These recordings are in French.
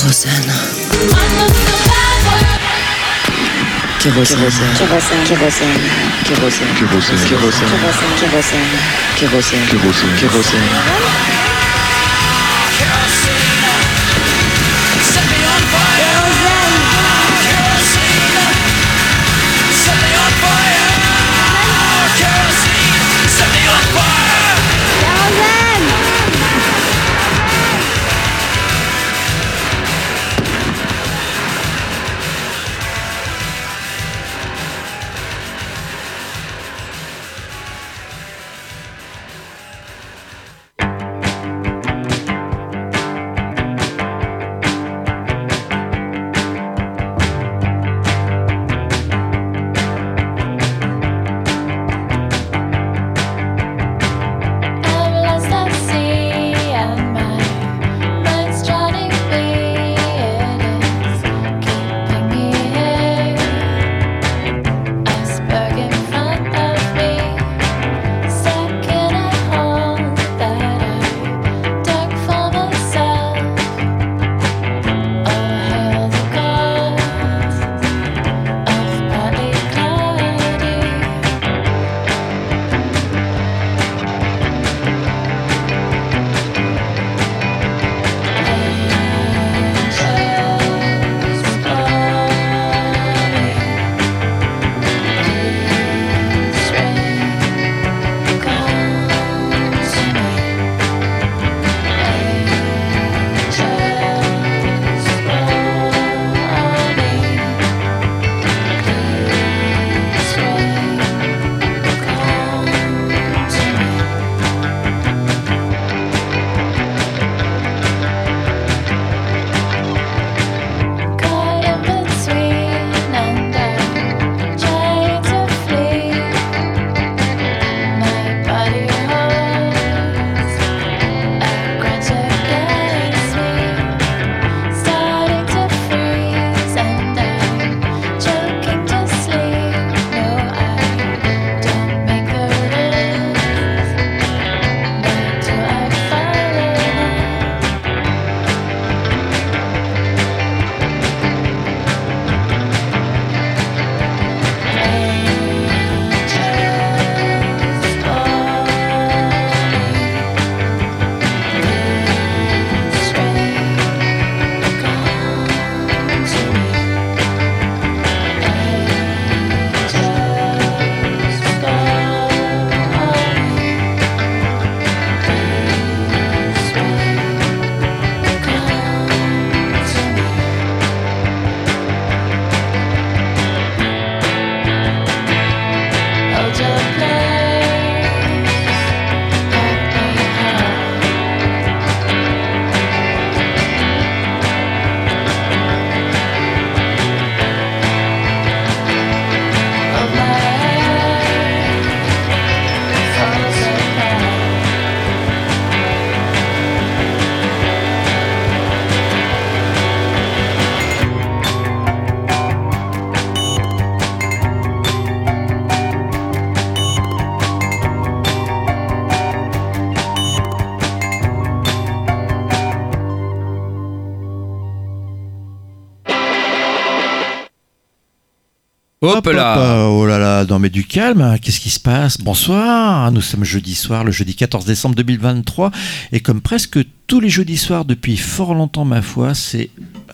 Kérosène. Kérosène. Kérosène. Kérosène. Kérosène. Kérosène. Kérosène. Kérosène. Kérosène. Kérosène. Hop là. Oh là là, non mais du calme, qu'est-ce qui se passe? Bonsoir, nous sommes jeudi soir, le jeudi 14 décembre 2023, et comme presque tous les jeudis soirs depuis fort longtemps ma foi, c'est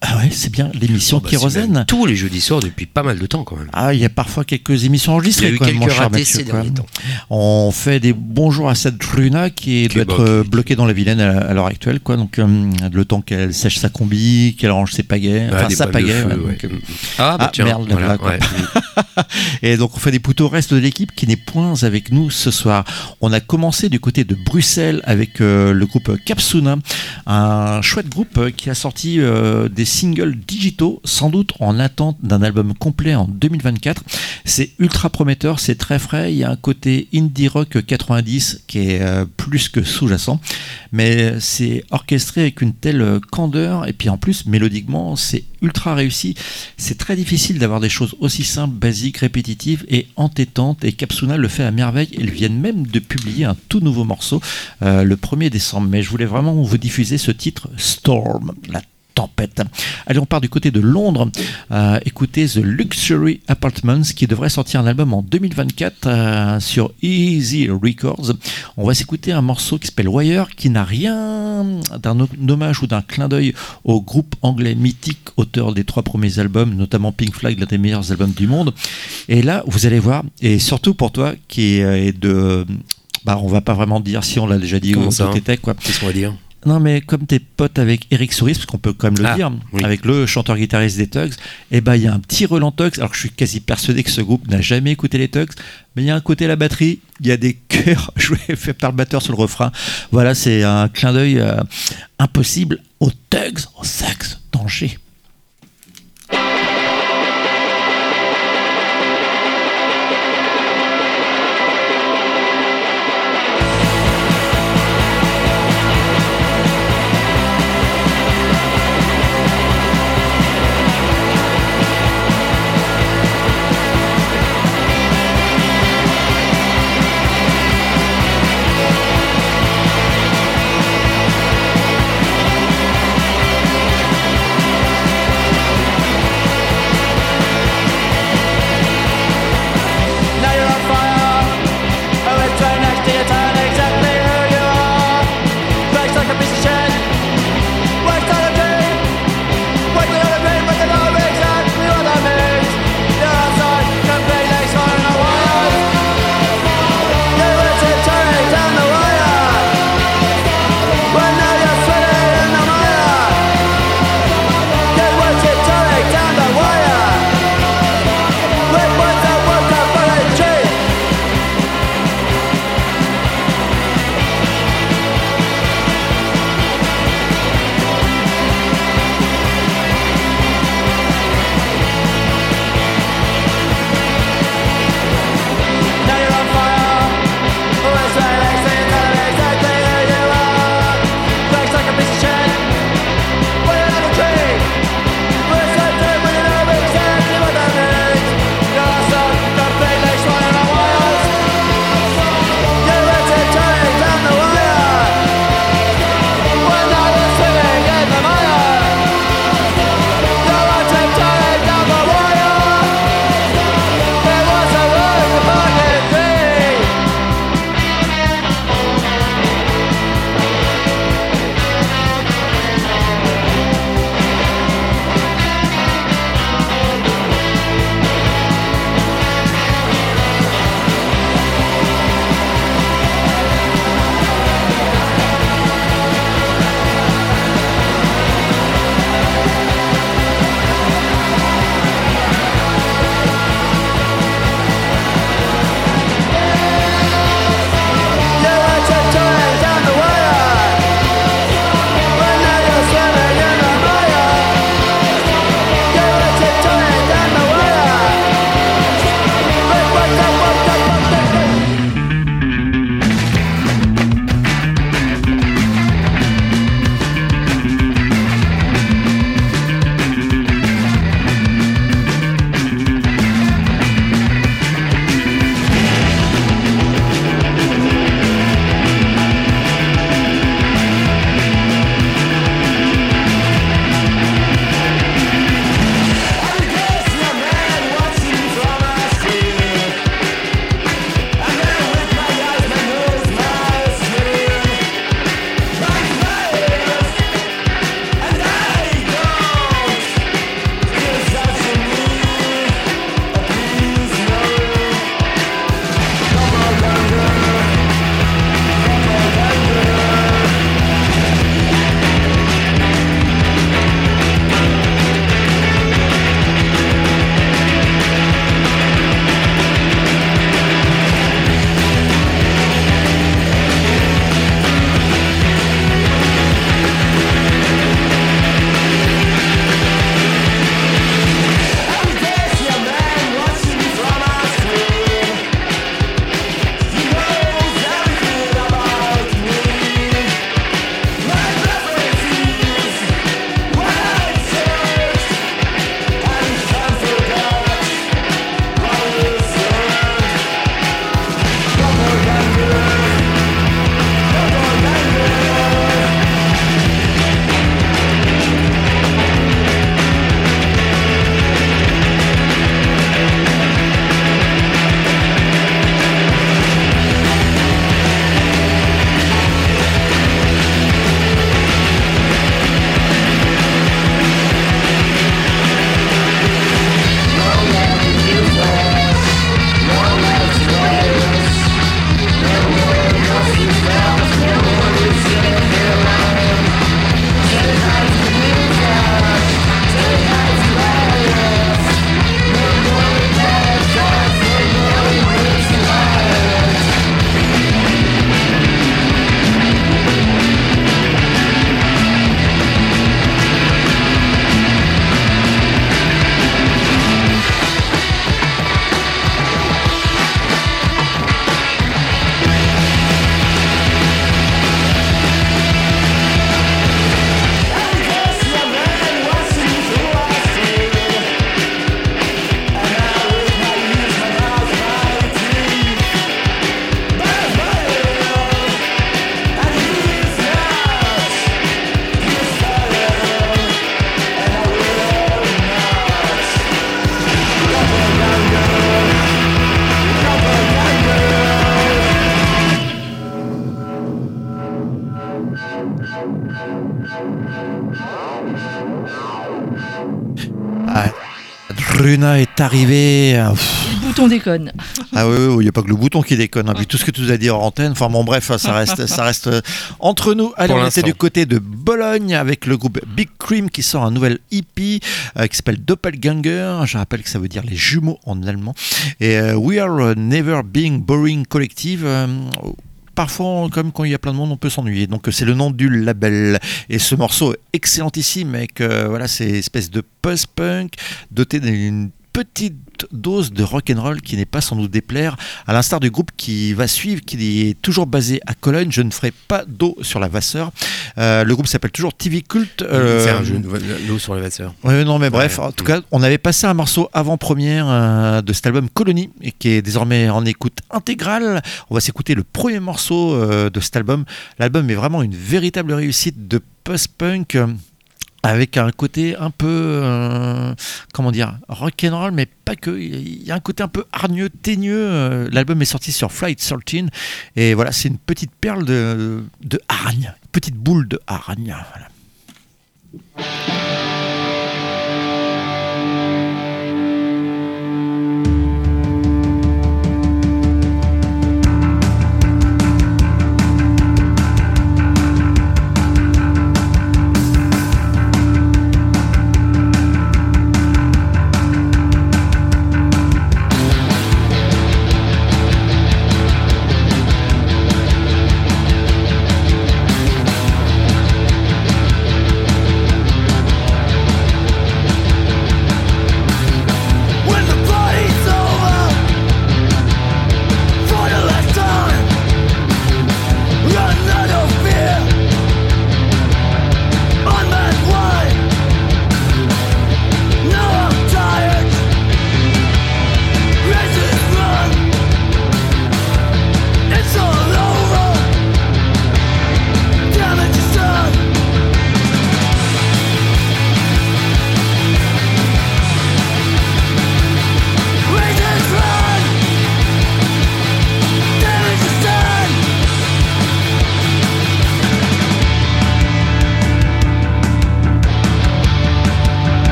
ah ouais, c'est bien l'émission Oh bah, Kérosène. Tous les jeudis soirs depuis pas mal de temps quand même. Ah, il y a parfois quelques émissions Il y a enregistrées eu quand même, quelques ratés ces derniers temps. On fait des bonjours à cette Luna qui, doit être bloquée. euh, bloquée dans la Vilaine à, à l'heure actuelle, quoi. Donc, euh, le temps qu'elle sèche sa combi, qu'elle range ses pagaies, Ah, enfin sa pagaie. feu, ouais, ouais. donc, euh, Ah, bah Ah, tiens, merde, voilà, là, quoi. ouais. Et donc on fait des poutres au reste de l'équipe qui n'est point avec nous ce soir. On a commencé du côté de Bruxelles avec euh, le groupe Capsuna, un chouette groupe euh, qui a sorti euh, des singles digitaux, sans doute en attente d'un album complet en 2024. C'est ultra prometteur, c'est très frais, il y a un côté indie rock 90 qui est euh, plus que sous-jacent, mais c'est orchestré avec une telle candeur et puis en plus mélodiquement c'est ultra réussi. C'est très difficile d'avoir des choses aussi simples, basiques, répétitives et entêtantes. Et Capsuna le fait à merveille. Ils viennent même de publier un tout nouveau morceau le 1er décembre. Mais je voulais vraiment vous diffuser ce titre Storm, la tempête. Allez, on part du côté de Londres. Euh, écoutez The Luxury Apartments qui devrait sortir un album en 2024 euh, sur Easy Records. On va s'écouter un morceau qui s'appelle Wire qui n'a rien d'un hommage ou d'un clin d'œil au groupe anglais mythique, auteur des trois premiers albums, notamment Pink Flag, l'un des meilleurs albums du monde. Et là, vous allez voir, et surtout pour toi qui est de bah, on va pas vraiment dire si on l'a déjà dit Comment ou ça quoi. Qu'est-ce qu'on va dire? Non, mais comme t'es pote avec Eric Souris, parce qu'on peut quand même le Ah, dire, oui. avec le chanteur-guitariste des Tugs, et ben il y a un petit relent Tugs. Alors que je suis quasi persuadé que ce groupe n'a jamais écouté les Tugs, mais il y a un côté la batterie, il y a des chœurs joués fait par le batteur sur le refrain. Voilà, c'est un clin d'œil euh, impossible aux Tugs, au sax danger. Runa est arrivé. Ah, pff. Le bouton déconne. Ah oui, il n'y a pas que le bouton qui déconne. hein. Puis tout ce que tu nous as dit en antenne. Enfin bon, bref, ça reste, ça reste euh, entre nous. Allez, Pour on était du côté de Bologne avec le groupe Big Cream qui sort un nouvel EP euh, qui s'appelle Doppelganger. Je rappelle que ça veut dire les jumeaux en allemand. Et euh, We Are Never Being Boring Collective. euh, Parfois, comme quand il y a plein de monde, on peut s'ennuyer. Donc, c'est le nom du label. Et ce morceau excellentissime avec, euh, voilà, ces espèces de post-punk doté d'une petite dose de rock'n'roll qui n'est pas sans nous déplaire, à l'instar du groupe qui va suivre, qui est toujours basé à Cologne. Je ne ferai pas d'eau sur la Vasseur. Euh, le groupe s'appelle toujours TV Cult. euh, C'est un jeu l'eau sur les vasseurs. Ouais, non, mais bref, en tout cas, on avait passé un morceau avant-première euh, de cet album Colony et qui est désormais en écoute intégrale. On va s'écouter le premier morceau euh, de cet album. L'album est vraiment une véritable réussite de post-punk. Avec un côté un peu, euh, comment dire, rock'n'roll, mais pas que. Il y a un côté un peu hargneux, teigneux. Euh, L'album est sorti sur Flight 13. Et voilà, c'est une petite perle de, de petite boule de hargne.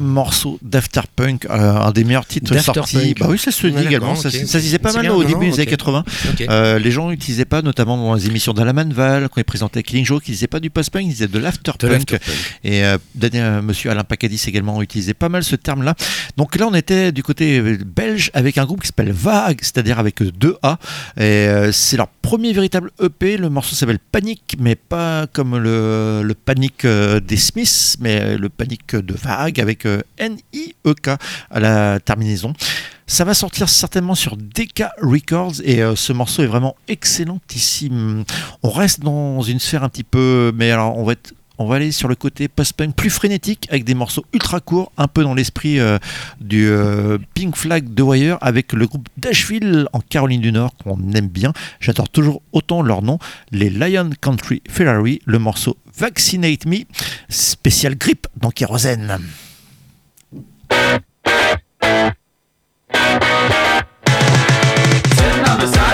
Morceau d'Afterpunk, euh, un des meilleurs titres sortis. Bah oui, ça se dit Ouais, également. Ça, se- ça se disait pas mal bien, au non, début des années 80. Ok. Euh, les gens n'utilisaient pas, notamment dans les émissions d'Alaman Val, quand ils présentaient Killing Joke, ils disaient pas du post-punk, ils disaient de l'afterpunk. Et euh, euh, monsieur Alain Pacadis également utilisait pas mal ce terme-là. Donc là, on était du côté euh, belge avec un groupe qui s'appelle Vague, c'est-à-dire avec deux A. Et c'est leur premier véritable EP. Le morceau s'appelle Panic, mais pas comme le, le Panic euh, des Smiths, mais le Panic de Vague avec N-I-E-K à la terminaison. Ça va sortir certainement sur DK Records et euh, ce morceau est vraiment excellentissime. On reste dans une sphère un petit peu, mais alors on va on va aller sur le côté post-punk plus frénétique avec des morceaux ultra courts, un peu dans l'esprit euh, du euh, Pink Flag de Wire avec le groupe Dashville en Caroline du Nord qu'on aime bien. J'adore toujours autant leur nom, les Lion Country Ferrari, le morceau Vaccinate Me, spécial grippe dans Kérosène. Sitting on the sideline,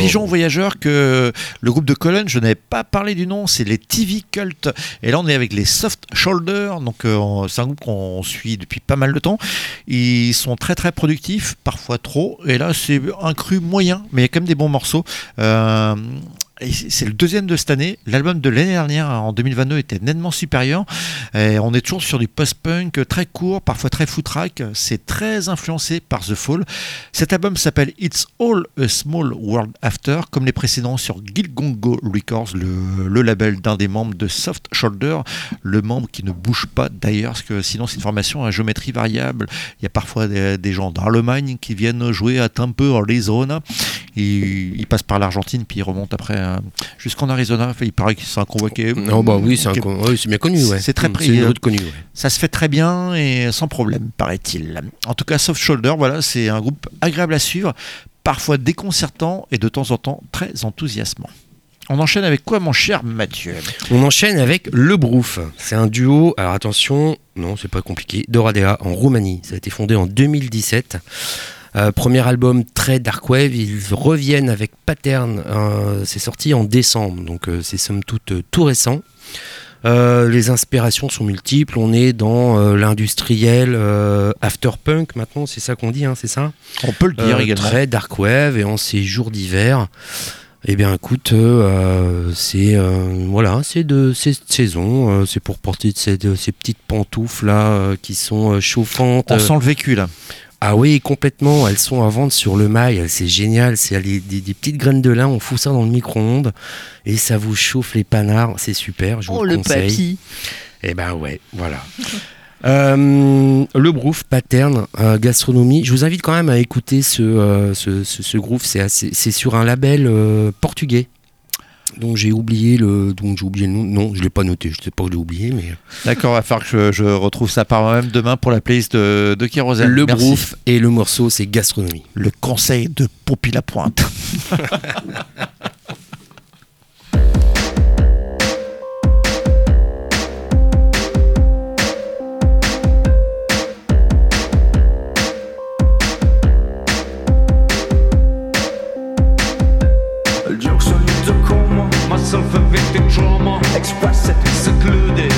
prévenu là par là là. Pigeon Voyageur que le groupe de Cologne, je n'avais pas parlé du nom, c'est les TV Cult. Et là, on est avec les Soft Shoulder, donc euh, c'est un groupe qu'on suit depuis pas mal de temps. Ils sont très très productifs, parfois trop. Et là, c'est un cru moyen, mais il y a quand même des bons morceaux. Euh, c'est le deuxième de cette année. L'album de l'année dernière, en 2022, était nettement supérieur. Et on est toujours sur du post-punk très court, parfois très footrack. C'est très influencé par The Fall. Cet album s'appelle It's All a Small World After, comme les précédents sur Gilgongo Records, le, label d'un des membres de Soft Shoulder, le membre qui ne bouge pas d'ailleurs, parce que sinon c'est une formation à géométrie variable. Il y a parfois des, gens d'Arlemagne qui viennent jouer à Tempe, Arizona. Il, il passe par l'Argentine, puis il remonte après euh, jusqu'en Arizona. Il paraît que c'est un convoi qui est- Non, bah oui, c'est un oui, bien connu. Ouais. C'est très Mm, C'est une route connue. ouais. Ça se fait très bien et sans problème, paraît-il. En tout cas, Soft Shoulder, voilà, c'est un groupe agréable à suivre, parfois déconcertant et de temps en temps très enthousiasmant. On enchaîne avec quoi, mon cher Mathieu? On enchaîne avec Le Brouf. C'est un duo, alors attention, non, c'est pas compliqué, d'Oradea en Roumanie. Ça a été fondé en 2017. Euh, premier album très dark wave, ils reviennent avec Pattern. euh, c'est sorti en décembre, donc euh, c'est somme toute tout récent. Les inspirations sont multiples. On est dans l'industriel afterpunk maintenant, c'est ça qu'on dit, hein, c'est ça? On peut le dire également. Très dark wave et en ces jours d'hiver. Eh bien, écoute, euh, c'est euh, voilà, c'est de cette saison. euh, c'est pour porter de ces, de ces petites pantoufles là qui sont chauffantes. On sent le vécu là. Ah oui, complètement. Elles sont à vendre sur le mail. C'est génial. C'est des, des- des petites graines de lin. On fout ça dans le micro-ondes et ça vous chauffe les panards. C'est super. Je vous le conseille. Eh ben ouais, voilà. Euh, le groove pattern euh, gastronomie. Je vous invite quand même à écouter ce euh, ce, ce, ce groove. C'est assez- c'est sur un label euh, portugais. Donc j'ai oublié le donc j'ai oublié le nom. Non, je l'ai pas noté. Je sais pas que j'ai oublié, mais D'accord, il va falloir que je, je retrouve ça par moi-même demain pour la playlist de, de Kérosène. le Merci. groove et le morceau c'est gastronomie. Le conseil de Pompie la Pointe. myself evicted trauma. Express it, secluded,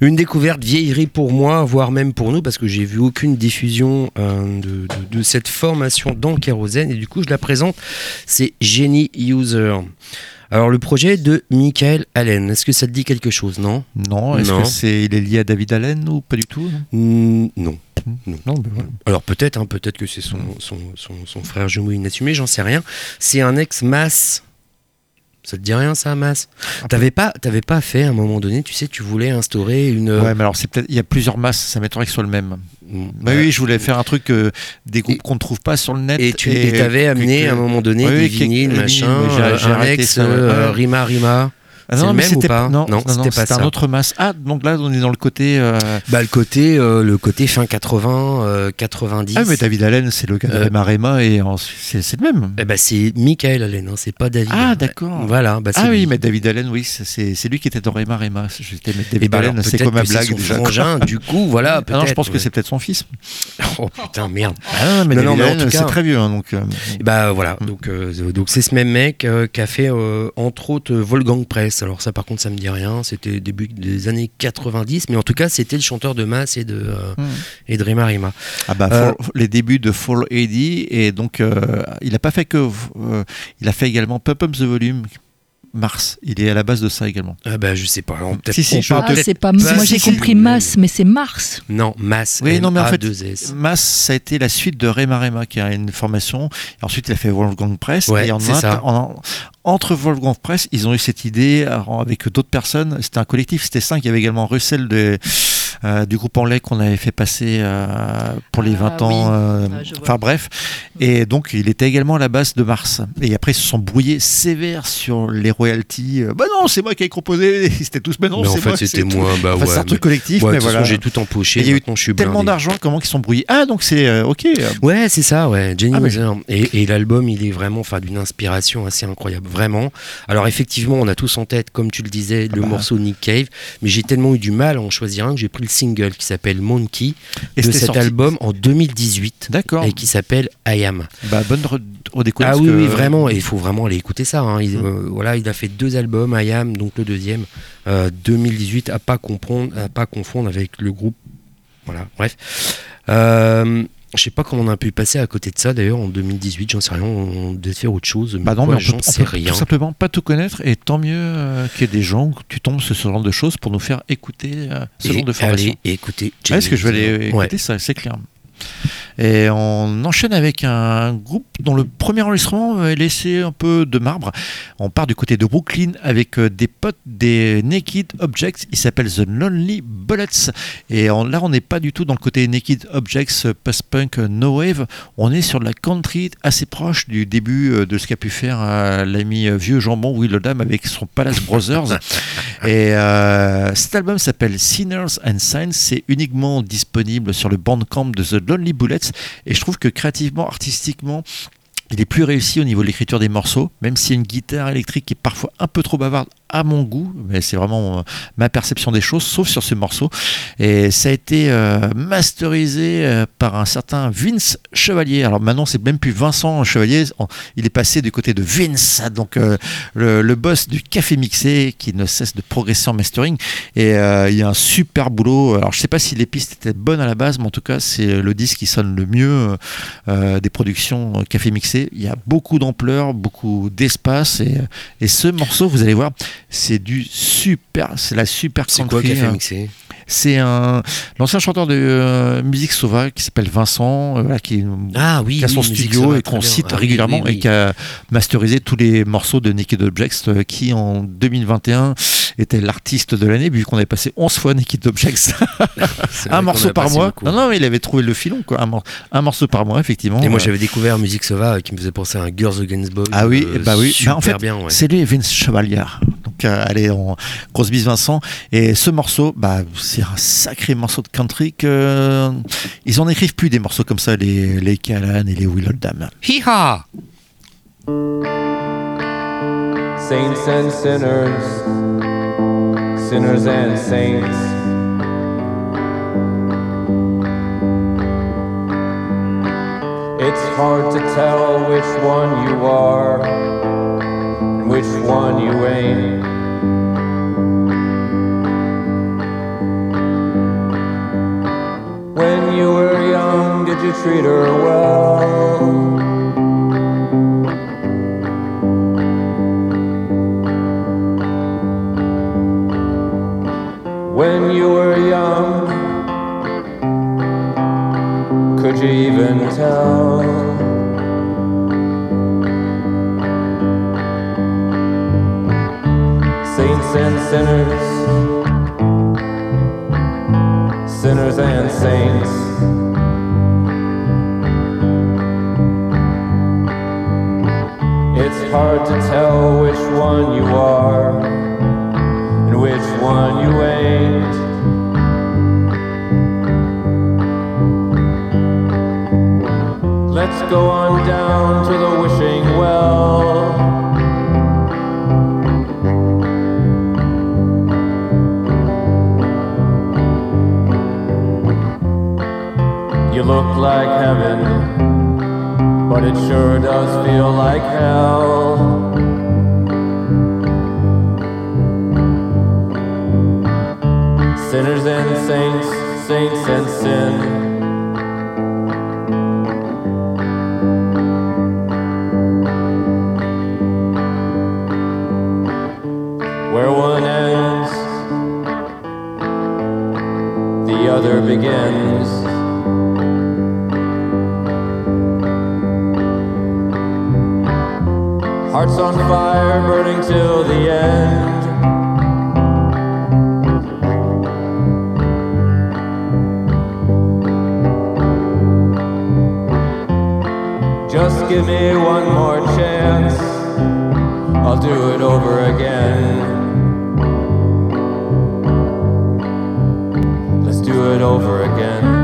Une découverte vieillerie pour moi, voire même pour nous, parce que j'ai vu aucune diffusion euh, de, de- de cette formation dans Kérosène, et du coup je la présente, c'est Genie User. Alors le projet de Michael Allen, est-ce que ça te dit quelque chose, non? Non, est-ce Non. que c'est il est lié à David Allen ou pas du tout? Non Non. Non, mais voilà. Alors peut-être, hein, peut-être que c'est son, son, son, son frère jumeau inassumé, j'en sais rien. C'est un ex-mass. Ça te dit rien ça, mass T'avais pas, t'avais pas fait à un moment donné, tu sais, tu voulais instaurer une. Ouais, mais alors c'est peut-être il y a plusieurs masses, ça m'étonnerait que ce soit le même. Mm, Bah oui, je voulais faire un truc euh, des groupes Et- qu'on ne trouve pas sur le net. Et tu et t'avais que- amené que- à un moment donné Oui, des vinyles, machin, j'ai- euh, ouais. euh, Ouais. Rima Rima. Ah non, le mais c'était pas non, Non, non, c'était un autre masse. Ah, donc là on est dans le côté. euh, Bah le côté, euh, le côté fin 80, euh, 90. Ah mais David Allen, c'est le gars de Euh, Rema Rema et c'est le même. Eh ben, c'est Michael Allen, hein, c'est pas David. Ah d'accord. Voilà, bah, Ah oui, lui. mais David Allen, oui, c'est- lui qui était dans Rema Rema. Je vais mettre Eh David ben, Allen, c'est comme ma blague déjà. frangin, du coup, voilà. Ah non, je pense que c'est peut-être son fils. Oh putain, merde. Ah mais Non, David Allen, c'est très vieux, hein, donc. euh, Et Bah voilà, donc euh, donc c'est ce même mec euh, qui a fait euh, entre autres euh, Wolfgang Press. Alors ça par contre ça me dit rien, c'était début des années 90, mais en tout cas c'était le chanteur de Mass et de euh, Mm. et de Rima Rima. Ah bah, Euh, Fall- les débuts de Fall 80 et donc euh, il a pas fait que euh, il a fait également Pump Up the Volume Mars il est à la base de ça également Ah bah je sais pas, on peut-être Si, on Ah, c'est pas. pas- Moi, si, j'ai si, compris masse, mais c'est Mars. Non, Mass. Oui, non, mais en fait, M-A-2-S. Mass ça a été la suite de Rema Rema qui a une formation et ensuite il a fait Wolfgang Press Ouais, et en ça. en- entre Wolfgang Press ils ont eu cette idée avec d'autres personnes c'était un collectif c'était cinq il y avait également Russell de, euh, du groupe anglais qu'on avait fait passer euh, pour les Ah, 20 ans oui. euh, Ah, enfin bref et donc il était également à la base de Mars et après ils se sont brouillés sévères sur les royalties Euh, bah non c'est moi qui ai composé ils étaient tous mais non Mais en c'est fait moi c'était moi, bah Enfin, ouais. c'est un truc collectif Ouais, mais voilà j'ai tout empoché. Il y a eu maintenant, je suis tellement d'argent comment qu'ils sont brouillés? Ah donc c'est euh, ok Ouais, c'est ça, ouais. Jenny Ah, mais-. Et, et l'album, il est vraiment, enfin, d'une inspiration assez incroyable, vraiment. Alors effectivement, on a tous en tête, comme tu le disais, le bah. morceau Nick Cave, mais j'ai tellement eu du mal à en choisir un que j'ai pris le single qui s'appelle Monkey Et de cet sorti- album en 2018 D'accord. et qui s'appelle I Am. Bah, bonne re- redécouverte. Ah oui, oui, vraiment, et il faut vraiment aller écouter ça. hein. Il, Mm. euh, voilà, il a fait deux albums, I Am, donc le deuxième, euh, 2018, à pas comprendre, à pas confondre avec le groupe Voilà, bref. Euh, je sais pas comment on a pu passer à côté de ça d'ailleurs en 2018, j'en sais rien, on devait faire autre chose. Mais Bah non, quoi, mais on peut, on sais peut rien. tout simplement pas tout connaître et tant mieux euh, qu'il y ait des gens que tu tombes sur ce genre de choses pour nous faire écouter euh, ce Et genre de formation. allez écoutez. Ah, Est-ce que je vais aller Ouais. écouter ça, c'est clair. Et on enchaîne avec un groupe dont le premier enregistrement est laissé un peu de marbre. On part du côté de Brooklyn avec euh, des potes des Naked Objects. Il s'appelle The Lonely Bullets. Et on- là, on n'est pas du tout dans le côté Naked Objects, euh, post-punk, euh, no wave. On est sur de la country assez proche du début de ce qu'a pu faire l'ami vieux jambon Will Oldham avec son Palace Brothers. Et euh, cet album s'appelle Sinners and Signs. C'est uniquement disponible sur le bandcamp de The Lonely Bullets. Et je trouve que créativement, artistiquement, il est plus réussi au niveau de l'écriture des morceaux, même s'il y a une guitare électrique qui est parfois un peu trop bavarde à mon goût, mais c'est vraiment euh, ma perception des choses, sauf sur ce morceau. Et ça a été euh, masterisé euh, par un certain Vince Chevalier. Alors maintenant, c'est même plus Vincent Chevalier, il est passé du côté de Vince, donc le, boss du Café Mixé, qui ne cesse de progresser en mastering. Et il y a un super boulot. Alors je sais pas si les pistes étaient bonnes à la base, mais en tout cas, c'est le disque qui sonne le mieux des productions Café Mixé. Il y a beaucoup d'ampleur, beaucoup d'espace. Et ce morceau, vous allez voir, c'est du super, c'est la super C'est quoi country, qui a fait mixer C'est un l'ancien chanteur de euh, musique sauvage qui s'appelle Vincent, euh, voilà, qui, Ah oui, qui a son oui, studio et qu'on cite Ah régulièrement oui. et qui a masterisé tous les morceaux de Naked Objects, euh, qui en 2021 était l'artiste de l'année, vu qu'on avait passé 11 fois Naked Objects. Un morceau a par mois. beaucoup. Non, non, mais il avait trouvé le filon, quoi. Un, mor- un morceau par mois, effectivement. Et moi Euh, j'avais découvert Musique Sauvage qui me faisait penser à un Girls Against Boys. Ah oui, euh, bah oui. Super Bah, en fait, bien, ouais. C'est lui, Vince Chevalier. Donc, euh, allez, on... grosse bise Vincent. Et ce morceau, bah, c'est un sacré morceau de country que ils en écrivent plus des morceaux comme ça, les les Callan et les Will Oldham. Hi-ha Saints and sinners, sinners and saints. It's hard to tell which one you are and which one you ain't. When you were young, did you treat her well? When you were young, could you even tell? Saints and sinners, sinners and saints. It's hard to tell which one you are which one you ain't. Let's go on down to the wishing well. You look like heaven, but it sure does feel like hell. Sinners and saints, saints and sin. Where one ends, the other begins. Hearts on fire, burning till the end. Just give me one more chance. I'll do it over again. Let's do it over again.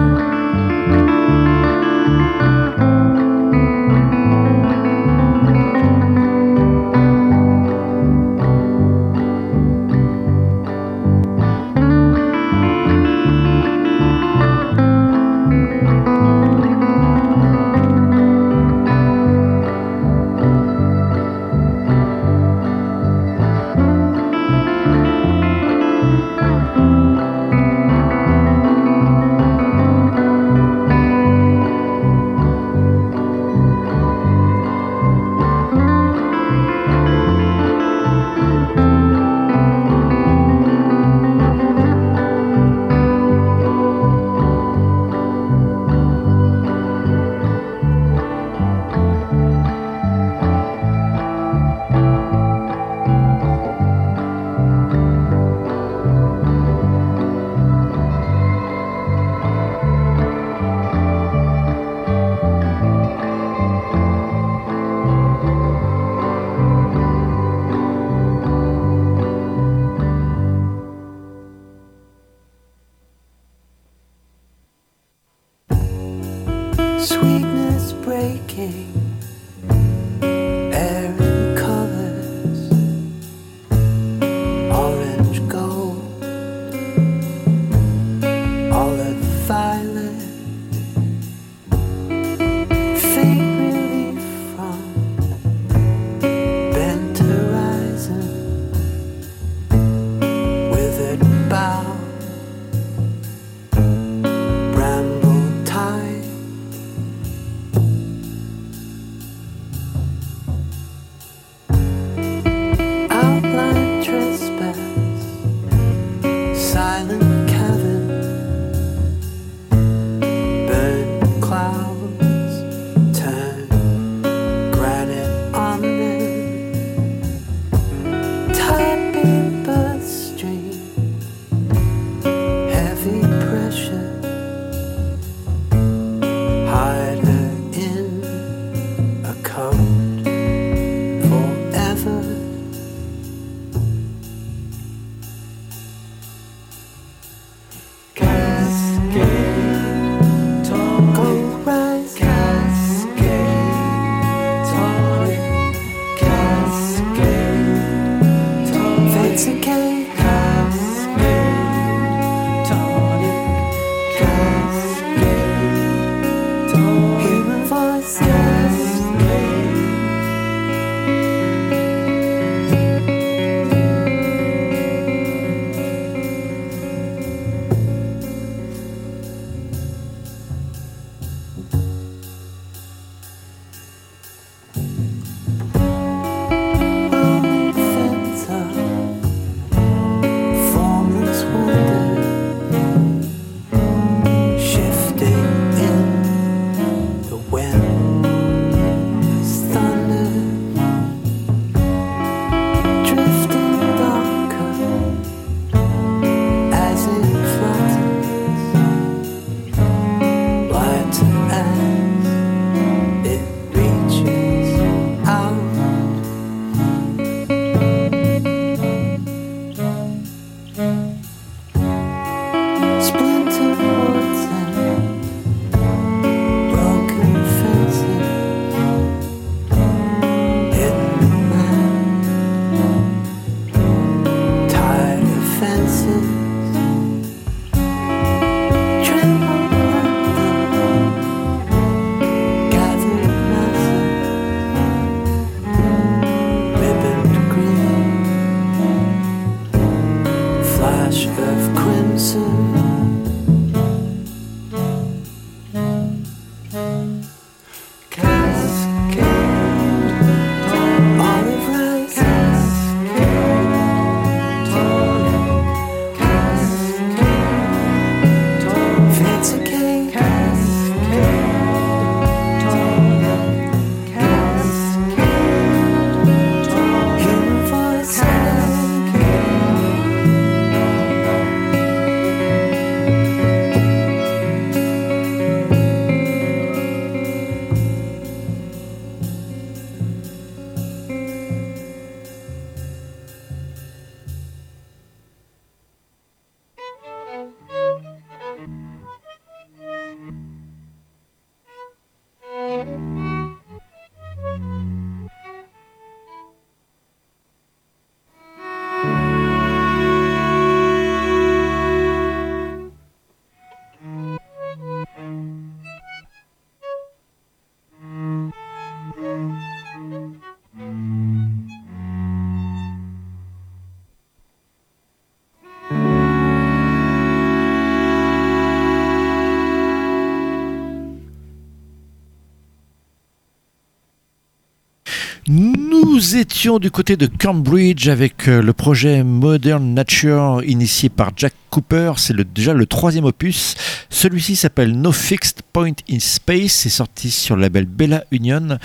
Nous étions du côté de Cambridge avec euh, le projet Modern Nature initié par Jack Cooper. C'est déjà le troisième opus. Celui-ci s'appelle No Fixed Point in Space. C'est sorti sur le label Bella Union.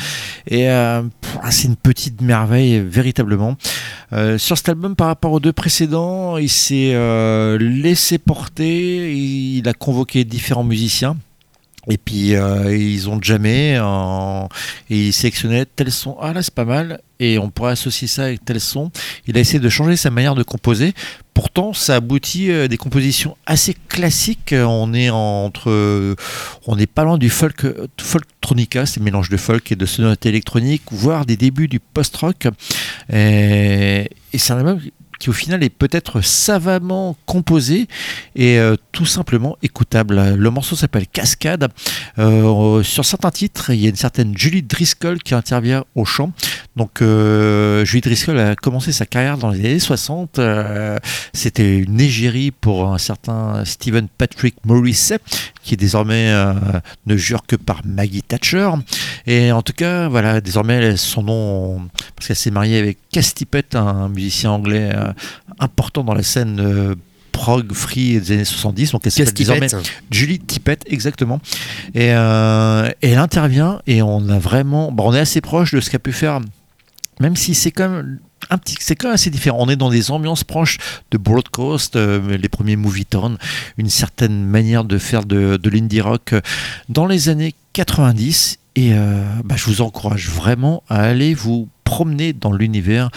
Et euh, ah, c'est une petite merveille, véritablement. Euh, sur cet album, par rapport aux deux précédents, il s'est laissé porter. Il a convoqué différents musiciens. Et puis euh, ils ont jamais et ils sélectionnaient tel son. Ah là c'est pas mal. Et on pourrait associer ça avec tel son. Il a essayé de changer sa manière de composer. Pourtant, ça aboutit à des compositions assez classiques. On est entre, on n'est pas loin du folk, folktronica, c'est mélange de folk et de sonorité électronique, voire des débuts du post-rock. Et, et c'est un album qui au final est peut-être savamment composé et euh, tout simplement écoutable. Le morceau s'appelle Cascade. Euh, sur certains titres, il y a une certaine Julie Driscoll qui intervient au chant. Donc euh, Julie Driscoll a commencé sa carrière dans les années 60. Euh, C'était une égérie pour un certain Stephen Patrick Morrisset qui désormais ne jure que par Maggie Thatcher. Et en tout cas, voilà, désormais son nom, parce qu'elle s'est mariée avec Cass Tippett, un musicien anglais important dans la scène euh, prog free des années 70. Donc elle s'appelle désormais Julie Tippett, exactement. Et, euh, et elle intervient et on a vraiment, bon, on est assez proche de ce qu'a pu faire, même si c'est quand même un petit, c'est quand même assez différent. On est dans des ambiances proches de Broadcast, euh, les premiers Movietown, une certaine manière de faire de, de l'indie rock euh, dans les années 90. Et euh, bah, je vous encourage vraiment à aller vous promener dans l'univers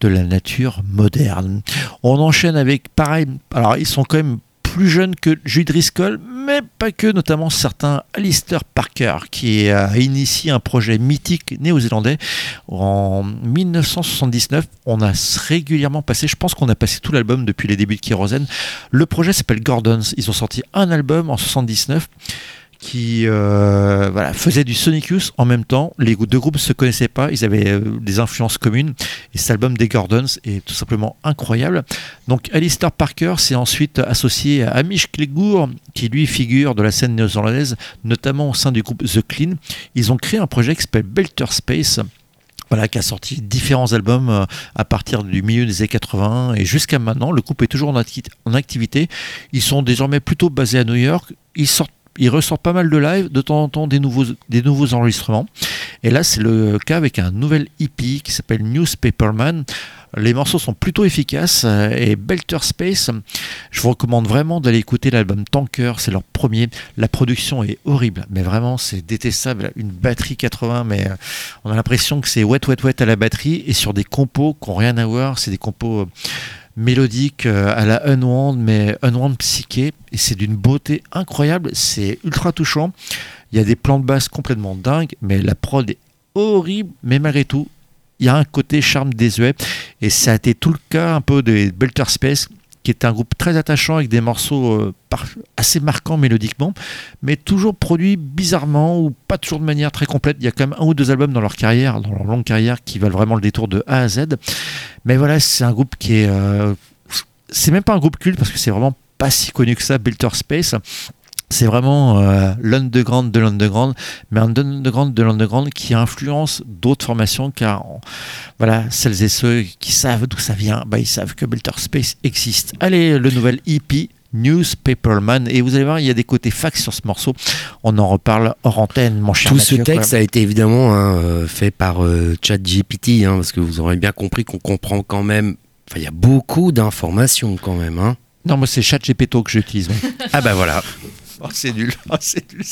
de la nature moderne. On enchaîne avec pareil. Alors ils sont quand même plus jeunes que Julie Driscoll, mais pas que, notamment certains Alistair Parker, qui a initié un projet mythique néo-zélandais en 1979. On a régulièrement passé, je pense qu'on a passé tout l'album depuis les débuts de Kérosène. Le projet s'appelle Gordons. Ils ont sorti un album en 79 qui euh, voilà, faisait du Sonic Youth en même temps. Les deux groupes ne se connaissaient pas, ils avaient euh, des influences communes. Et cet album des Gordons est tout simplement incroyable. Donc Alistair Parker s'est ensuite associé à Amish Cleggour, qui lui figure de la scène néo-zélandaise, notamment au sein du groupe The Clean. Ils ont créé un projet qui s'appelle Belter Space. Voilà, qui a sorti différents albums euh, à partir du milieu des années 80 et jusqu'à maintenant. Le groupe est toujours en activité. Ils sont désormais plutôt basés à New York. Ils sortent il ressort pas mal de live, de temps en temps des nouveaux, des nouveaux enregistrements. Et là, c'est le cas avec un nouvel EP qui s'appelle Newspaperman. Les morceaux sont plutôt efficaces euh, et Belter Space, je vous recommande vraiment d'aller écouter l'album Tanker, c'est leur premier. La production est horrible, mais vraiment c'est détestable. Une batterie 80, mais euh, on a l'impression que c'est wet, wet, wet à la batterie et sur des compos qui n'ont rien à voir. C'est des compos mélodiques euh, à la Unwound, mais Unwound psyché, et c'est d'une beauté incroyable. C'est ultra touchant. Il y a des plans de basse complètement dingues, mais la prod est horrible, mais malgré tout, il y a un côté charme désuet. Et ça a été tout le cas un peu des Belter Space, qui est un groupe très attachant avec des morceaux euh, assez marquants mélodiquement, mais toujours produits bizarrement ou pas toujours de manière très complète. Il y a quand même un ou deux albums dans leur carrière, dans leur longue carrière, qui valent vraiment le détour de A à Z. Mais voilà, c'est un groupe qui est. euh, c'est même pas un groupe culte parce que c'est vraiment pas si connu que ça, Belter Space. C'est vraiment euh, l'underground de l'underground, mais un underground de l'underground qui influence d'autres formations car on- voilà, celles et ceux qui savent d'où ça vient, bah, ils savent que Belter Space existe. Allez, le nouvel EP Newspaperman et vous allez voir, il y a des côtés fax sur ce morceau. On en reparle hors antenne, mon cher Tout ce texte a été évidemment hein, euh, fait par euh, ChatGPT, hein, parce que vous aurez bien compris qu'on comprend quand même. Enfin, il y a beaucoup d'informations quand même. Hein. Non, moi c'est ChatGPT que j'utilise. Ah bah voilà. Oh, c'est nul. Oh, c'est nul.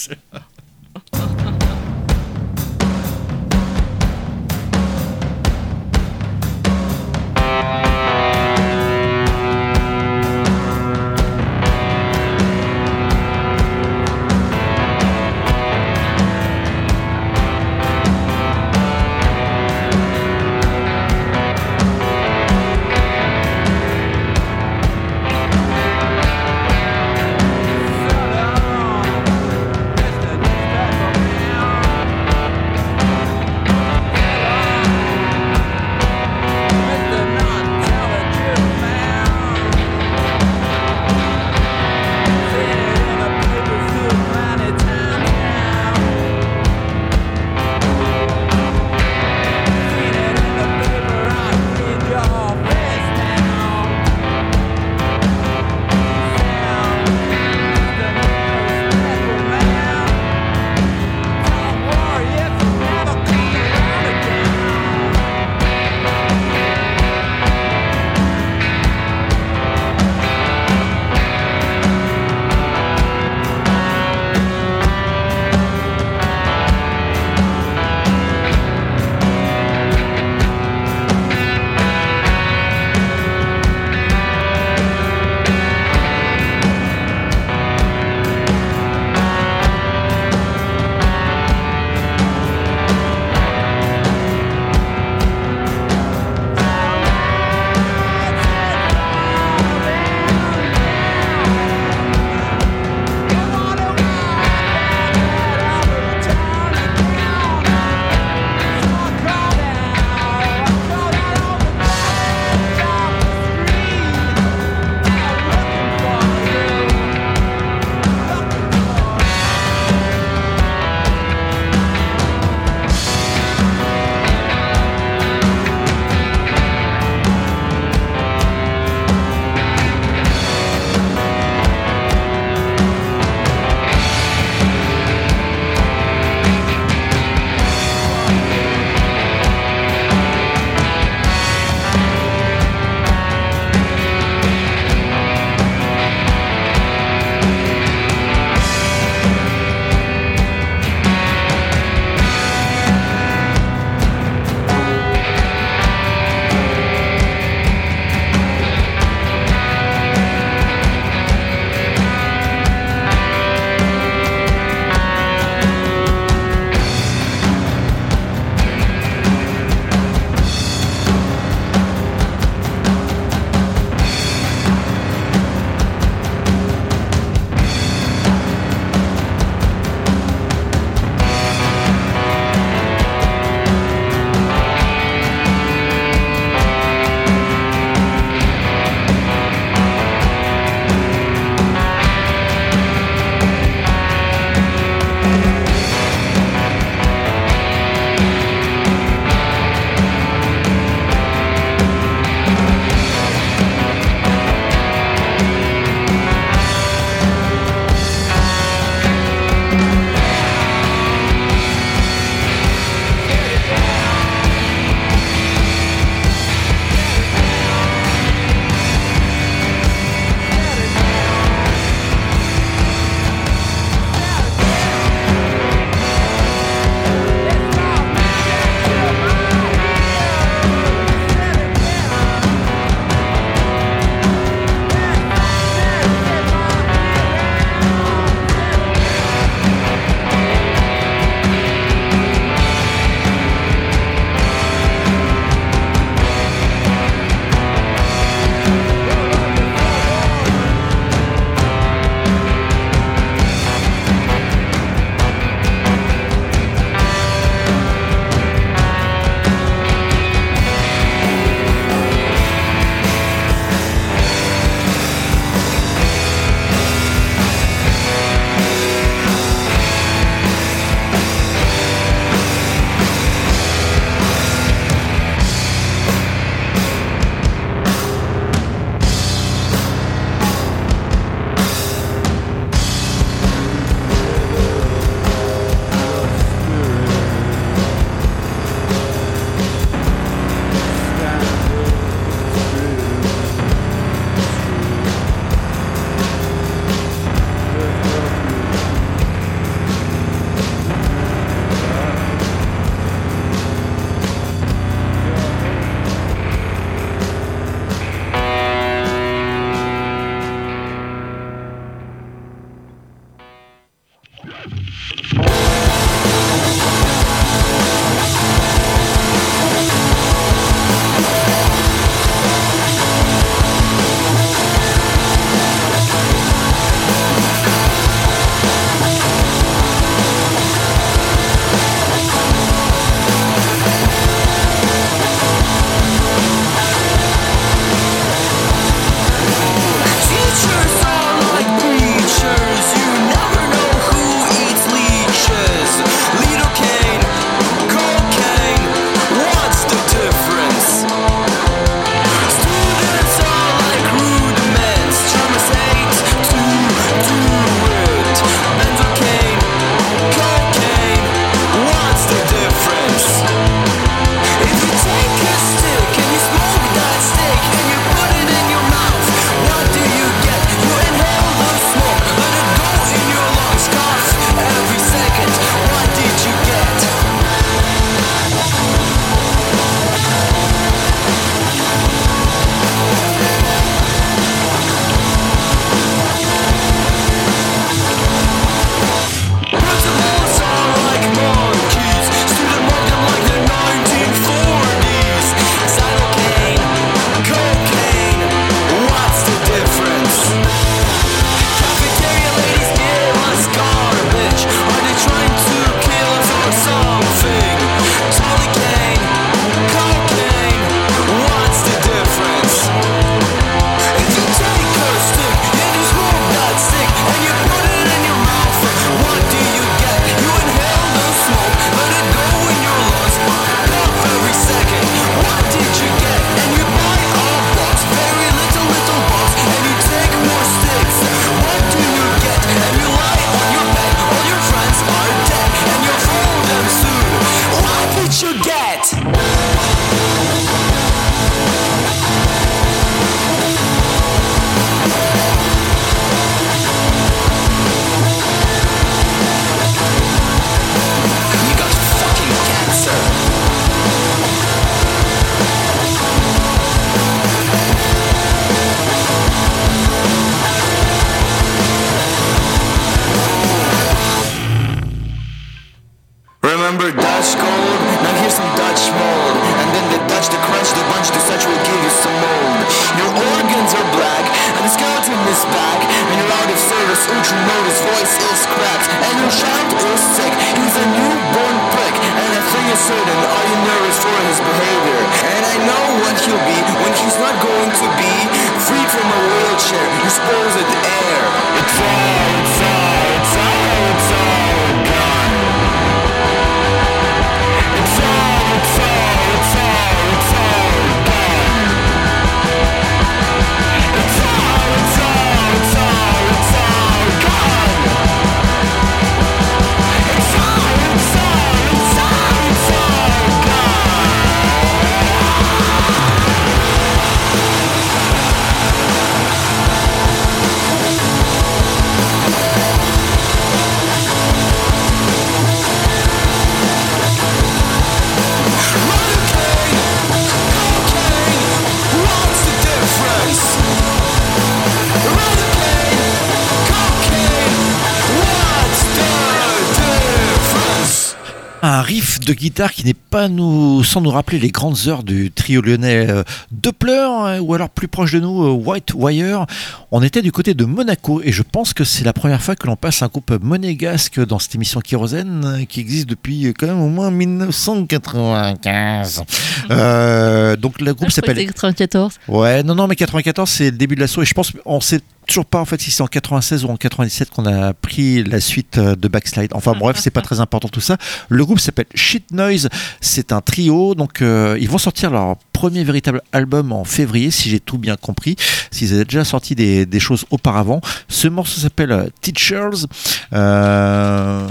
Guitare qui n'est pas nous, sans nous rappeler les grandes heures du trio lyonnais euh, Doppler, hein, ou alors plus proche de nous, euh, White Wire. On était du côté de Monaco et je pense que c'est la première fois que l'on passe un groupe monégasque dans cette émission Kérosène euh, qui existe depuis euh, quand même au moins 1995. Euh, donc le groupe Ah, s'appelle c'était 94. Ouais, non, non, mais 94, c'est le début de l'assaut. Et je pense, on sait toujours pas en fait si c'est en 96 ou en 97 qu'on a pris la suite de Backslide. Enfin bref, c'est pas très important tout ça. Le groupe s'appelle Shit Noise. C'est un trio. Donc euh, ils vont sortir leur premier véritable album en février, si j'ai tout bien compris. S'ils avaient déjà sorti des, des choses auparavant. Ce morceau s'appelle euh, Teachers. Euh,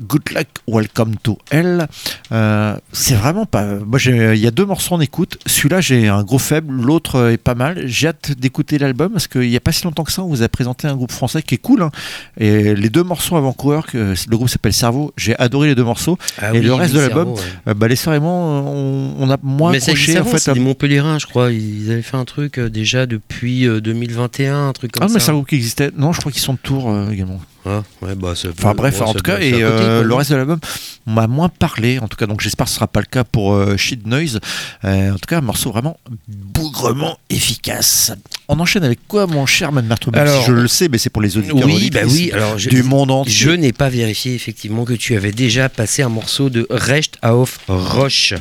Good Luck, Welcome to Hell. Euh, c'est vraiment pas. Moi, il y a deux morceaux en écoute. Celui-là, j'ai un gros faible. L'autre est pas mal. J'ai hâte d'écouter l'album parce qu'il n'y a pas si longtemps que ça, on vous a présenté un groupe français qui est cool. hein. Et les deux morceaux avant-coureurs, que le groupe s'appelle Cerveau. J'ai adoré les deux morceaux. Ah et oui, le reste de l'album, ouais. bah, les sœurs et moi, on, on a moins Mais ça accroché existe en avant, fait. c'est à- des Montpellierins, je crois. Ils avaient fait un truc déjà depuis euh, 2021, un truc comme Ah, mais ça. c'est un groupe qui existait. Non, je crois qu'ils sont de Tours euh, également. Ah, ouais, bah, ça Enfin bref, bon, en ça tout cas, et côté, euh, le reste de l'album m'a moins parlé, en tout cas, donc j'espère que ce sera pas le cas pour euh, Shit Noise. Euh, en tout cas, un morceau vraiment bougrement efficace. On enchaîne avec quoi, mon cher Man Marteau si Alors, Je le sais, mais c'est pour les auditeurs Oui, bah oui. Alors, je, du monde entier. je n'ai pas vérifié effectivement que tu avais déjà passé un morceau de Recht auf Roche.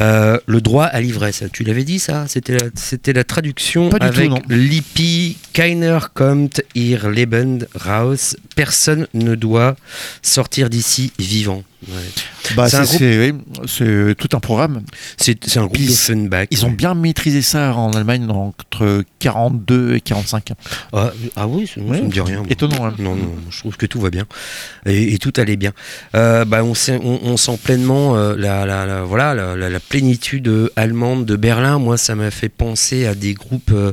Euh, le droit à l'ivresse, tu l'avais dit ça C'était la, c'était la traduction Pas du tout, avec. Lippi, keiner kommt ihr Leben raus, personne ne doit sortir d'ici vivant. Ouais. Bah, c'est oui, c'est tout un programme. C'est un groupe Puis de Funback. Ils ont bien maîtrisé ça en Allemagne entre 42 et 45. Ah, ah oui, ça, Ouais, ça me dit rien. étonnant, hein. Non, non, je trouve que tout va bien et, et tout allait bien. Euh, bah, on, sait- on, on sent pleinement euh, la, la- la- voilà, la, plénitude euh, allemande de Berlin. Moi, ça m'a fait penser à des groupes euh,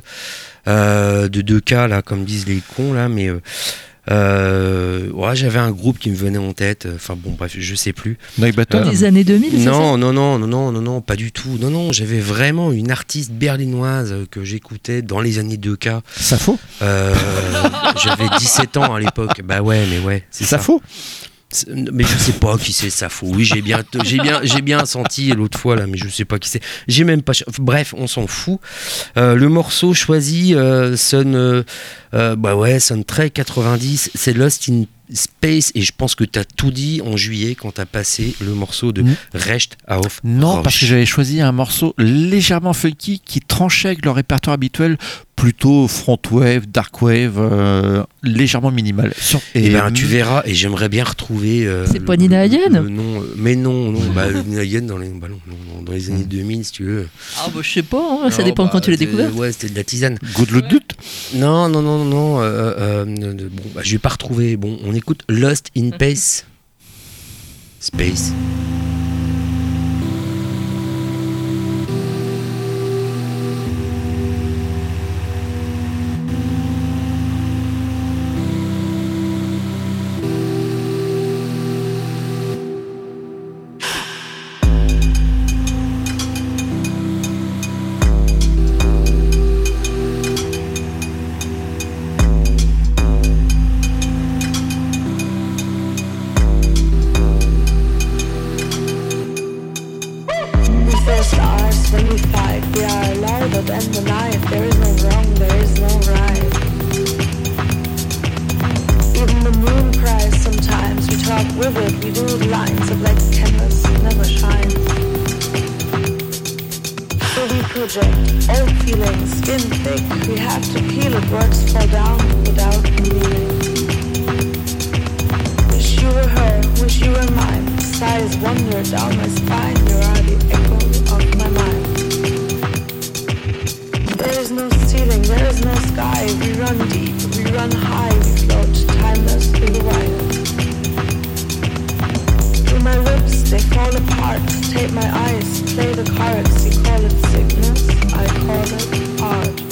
euh, de deux cas, là, comme disent les cons, là, mais. Euh, euh, ouais, j'avais un groupe qui me venait en tête. Enfin bon, bref, je sais plus. Neubaton. Des années 2000, c'est ça Non, non, non, non, non, non, non, pas du tout. Non, non, j'avais vraiment une artiste berlinoise euh, que j'écoutais dans les années 2K. Ça faux Euh, j'avais 17 ans à l'époque. Bah ouais, mais ouais, c'est Ça ça. faux Mais je sais pas qui c'est Safo. Oui, j'ai bien, j'ai bien, j'ai bien senti l'autre fois là, mais je sais pas qui c'est. J'ai même pas. Bref, on s'en fout. Euh, le morceau choisi euh, sonne, euh, euh, bah ouais, sonne très 90. C'est Lost in Space et je pense que tu as tout dit en juillet quand tu as passé le morceau de Mm. Recht auf Non, Roche. parce que j'avais choisi un morceau légèrement funky qui tranchait avec leur répertoire habituel, plutôt front wave, dark wave, euh, légèrement minimal. Sur- Et, ben, euh, tu verras, et j'aimerais bien retrouver. euh, C'est le- pas Nina le- Hagen le nom, euh, Mais non, non, bah, Nina Hagen dans les, bah non, non, dans les années 2000, si tu veux. Ah bah je sais pas, hein, ça Non, dépend bah, quand tu l'as découvert. Ouais, c'était de la tisane. Good Luck Dut Non, non, non, non. euh, euh, euh, bon, bah, je vais pas retrouver. Bon, on écoute Lost in Space. Space. dark we bewildered lines of legs tenders never shine. So we project all feelings skin thick. We have to peel it. Words fall down without meaning. Wish you were her. Wish you were mine. Sighs wander down my spine. You are the echo of my mind. There is no ceiling. There is no sky. We run deep. We run high. We float timeless through the wild. My lips, they fall apart. Tape my eyes, play the cards. You call it sickness, I call it art.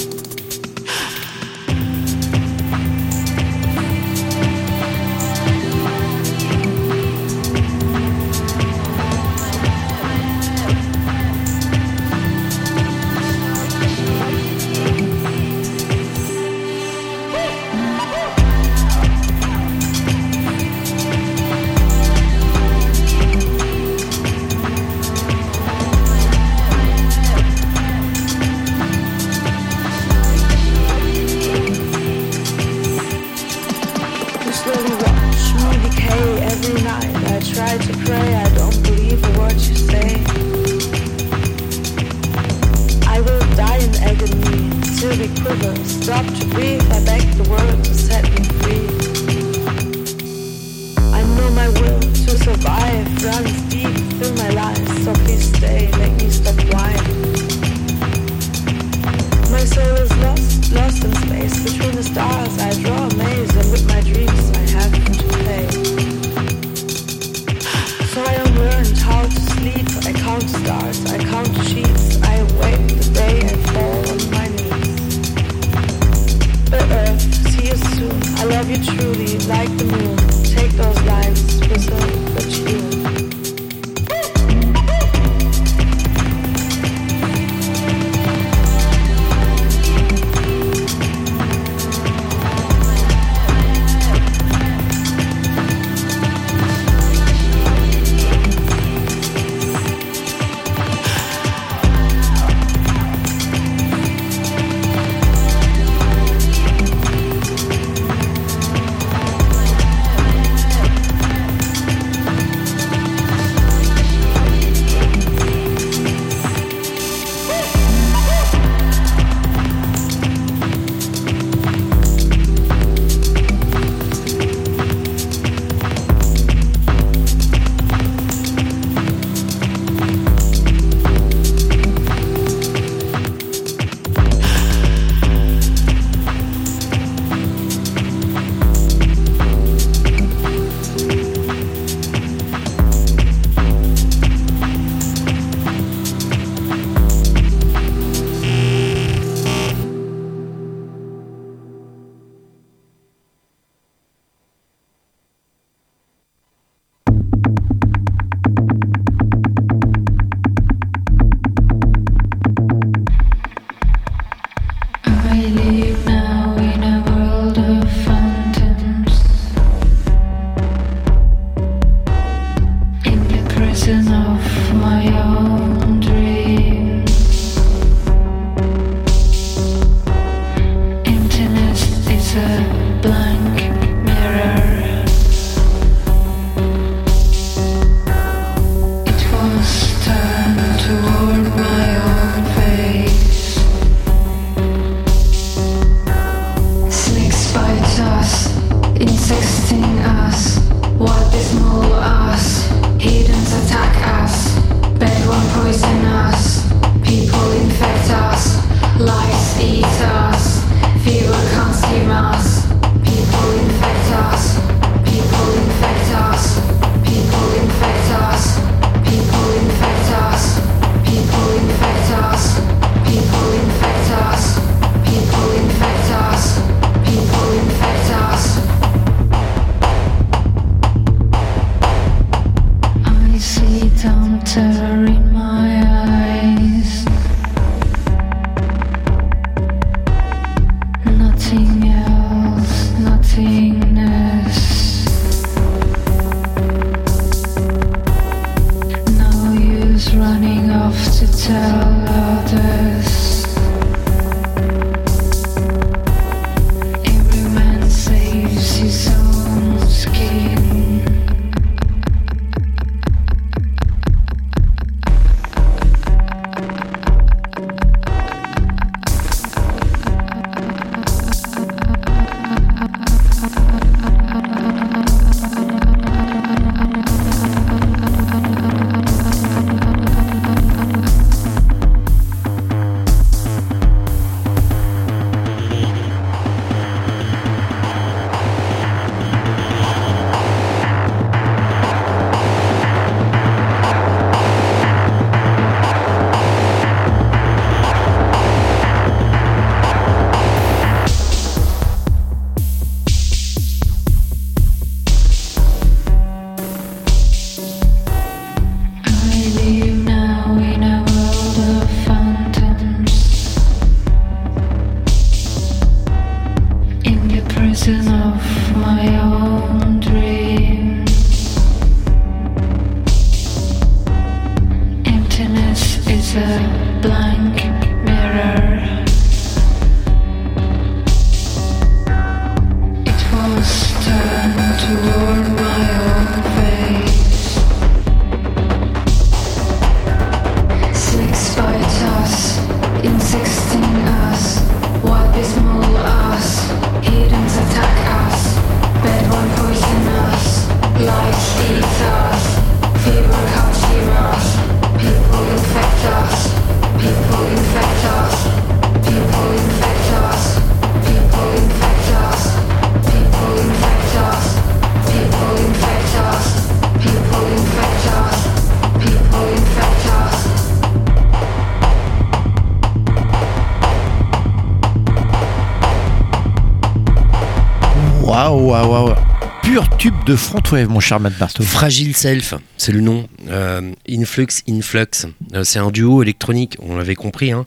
Waouh, waouh. Pur tube de front wave, mon cher Matt Bartow. Fragile Self, c'est le nom. Euh, Influx, Influx. Euh, c'est un duo électronique, on l'avait compris, hein.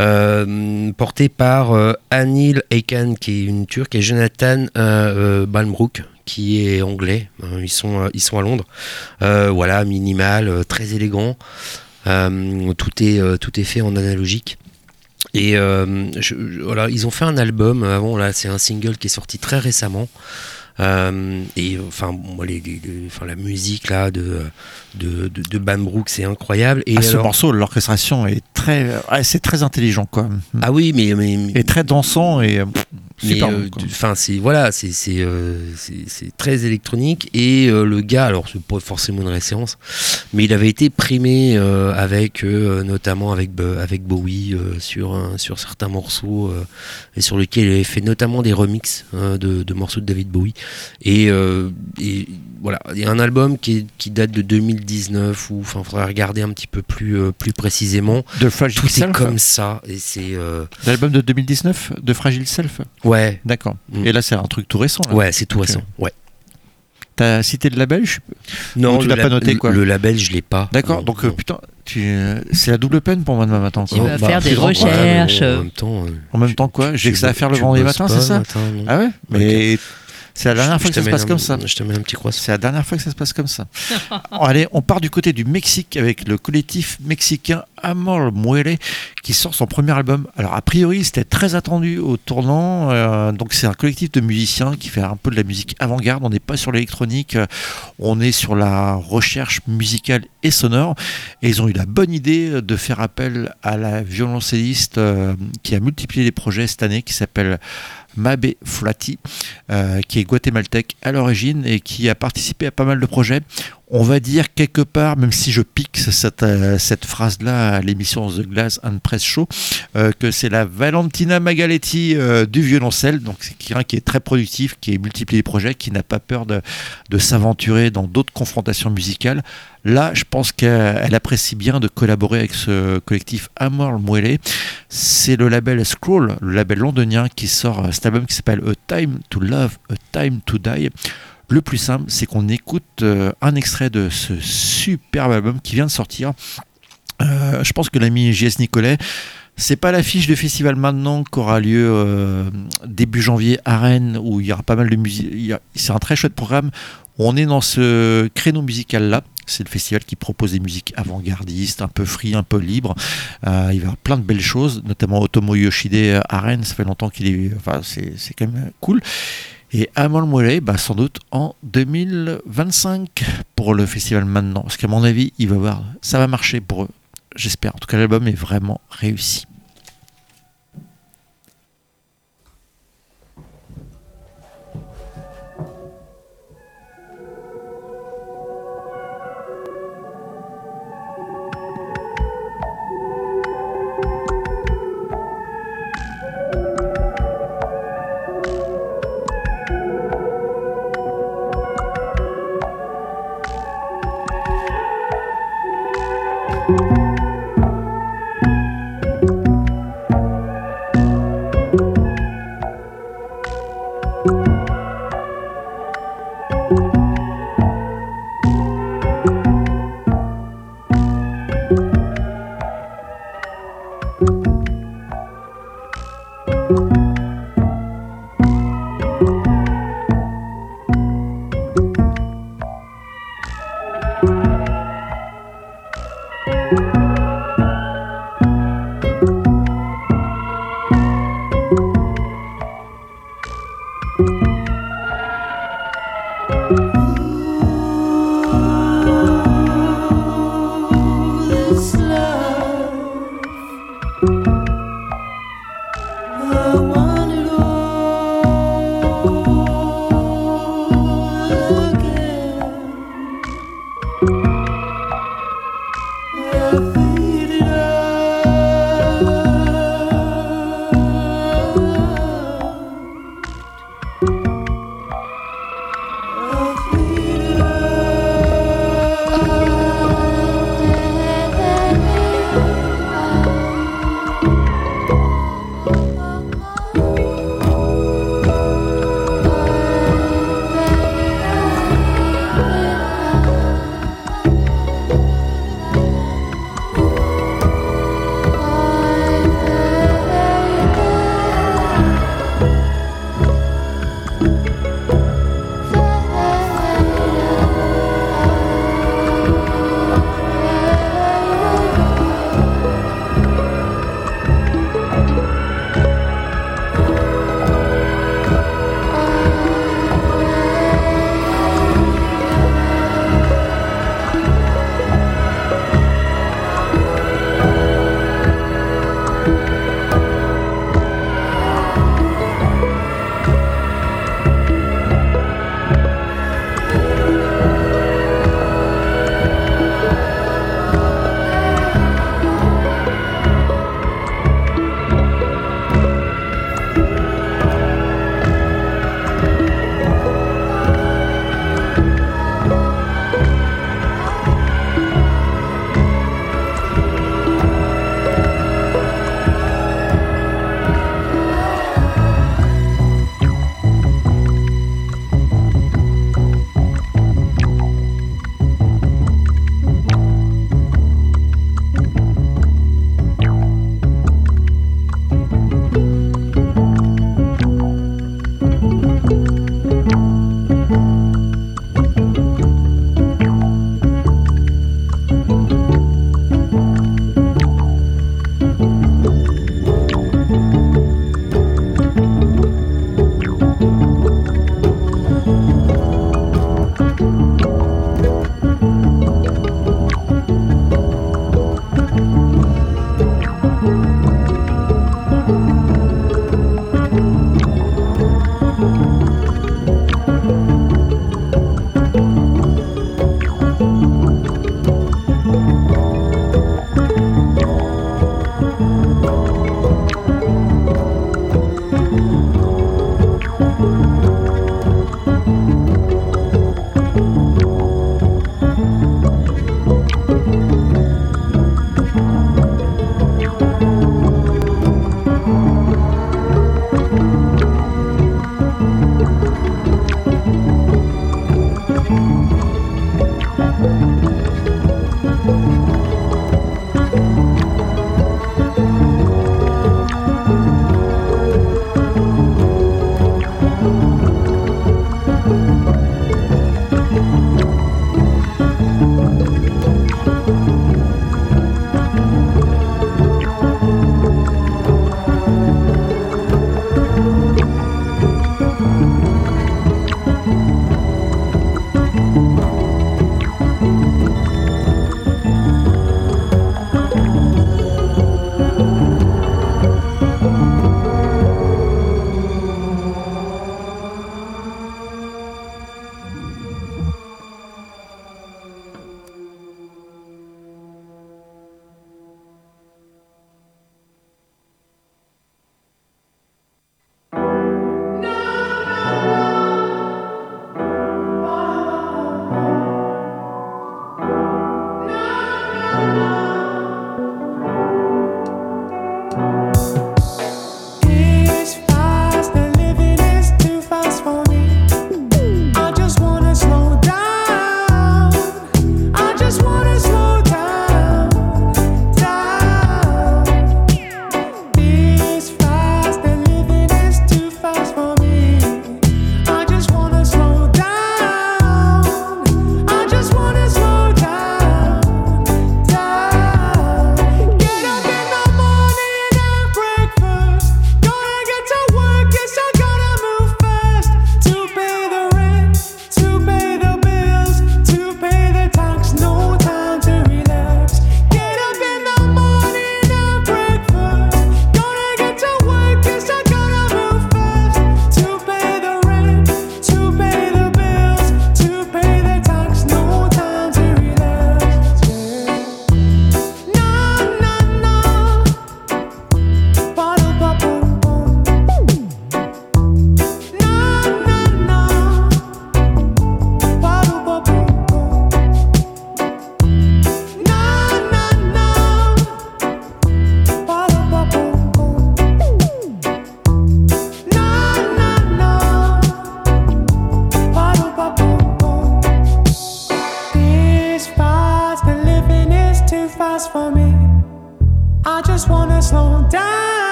Euh, porté par Anil Ekan, qui est une turque, et Jonathan Balmbrook, qui est anglais. Ils, sont, à Londres. Voilà, minimal, très élégant. Tout est fait en analogique. Et euh, je- voilà, ils ont fait un album avant, là, c'est un single qui est sorti très récemment. Euh, et enfin, moi, les, les- les- enfin, la musique là de de, de, de Bam Brook, c'est incroyable. Et Ah, ce morceau, l'orchestration est très, ouais, c'est très intelligent, quoi. ah oui, mais, mais, Et très dansant et mais, super. euh, enfin c'est voilà c'est c'est euh, très électronique. Et euh, le gars alors c'est pas forcément une référence mais il avait été primé euh, avec euh, notamment avec avec Bowie euh, sur un- sur certains morceaux euh, et sur lesquels il avait fait notamment des remixes euh, de, de morceaux de David Bowie. Et, euh, et voilà. Il y a un album qui, est- qui date de 2019 ou enfin faudrait regarder un petit peu plus euh, plus précisément. De Fragile tout est Self. comme ça et c'est euh, L'album de 2019 de Fragile Self. ouais D'accord. Mm. Et là, c'est un truc tout récent. là. ouais c'est tout récent ouais T'as cité le label je... Non, Ou tu le l'as pas noté, quoi. Le label, je l'ai pas. D'accord, donc euh, putain, tu, euh, c'est la double peine pour moi demain matin. Il quoi. va Bah, faire des grand, quoi. recherches. Ouais, en même temps, euh, En même temps, quoi J'ai que ça à faire le tu vendredi matin, c'est ça le matin, non Ah ouais? Mais c'est la dernière fois que ça se passe comme ça. Je te mets un petit croissant. C'est la dernière fois que ça se passe comme ça. Allez, on part du côté du Mexique avec le collectif mexicain Amor Muere qui sort son premier album. Alors, a priori, c'était très attendu au tournant. euh, donc, c'est un collectif de musiciens qui fait un peu de la musique avant-garde. On n'est pas sur l'électronique, euh, on est sur la recherche musicale et sonore. Et ils ont eu la bonne idée de faire appel à la violoncelliste euh, qui a multiplié les projets cette année, qui s'appelle Mabe Flati, euh, qui est guatémaltèque à l'origine et qui a participé à pas mal de projets. On va dire quelque part, même si je pique cette, euh, phrase-là à l'émission The Glass and Press Show, euh, que c'est la Valentina Magaletti du violoncelle. Donc c'est quelqu'un qui est très productif, qui est multiplié les projets, qui n'a pas peur de s'aventurer dans d'autres confrontations musicales. Là, je pense qu'elle elle apprécie bien de collaborer avec ce collectif Amor Muele. C'est le label Scroll, le label londonien, qui sort cet album qui s'appelle A Time to Love, A Time to Die. Le plus simple, c'est qu'on écoute euh, un extrait de ce superbe album qui vient de sortir. Euh, je pense que l'ami JS Nicolet, c'est pas l'affiche de festival maintenant qui aura lieu euh, début janvier à Rennes où il y aura pas mal de musique. C'est un très chouette programme. On est dans ce créneau musical là. C'est le festival qui propose des musiques avant-gardistes, un peu free, un peu libre. Euh, il va y avoir plein de belles choses, notamment Otomo Yoshide à. Ça fait longtemps qu'il est. Enfin, c'est c'est quand même cool. Et Amol Moulay, bah, sans doute en 2025 pour le festival maintenant. Parce qu'à mon avis, il va voir, ça va marcher pour eux. J'espère. En tout cas, l'album est vraiment réussi.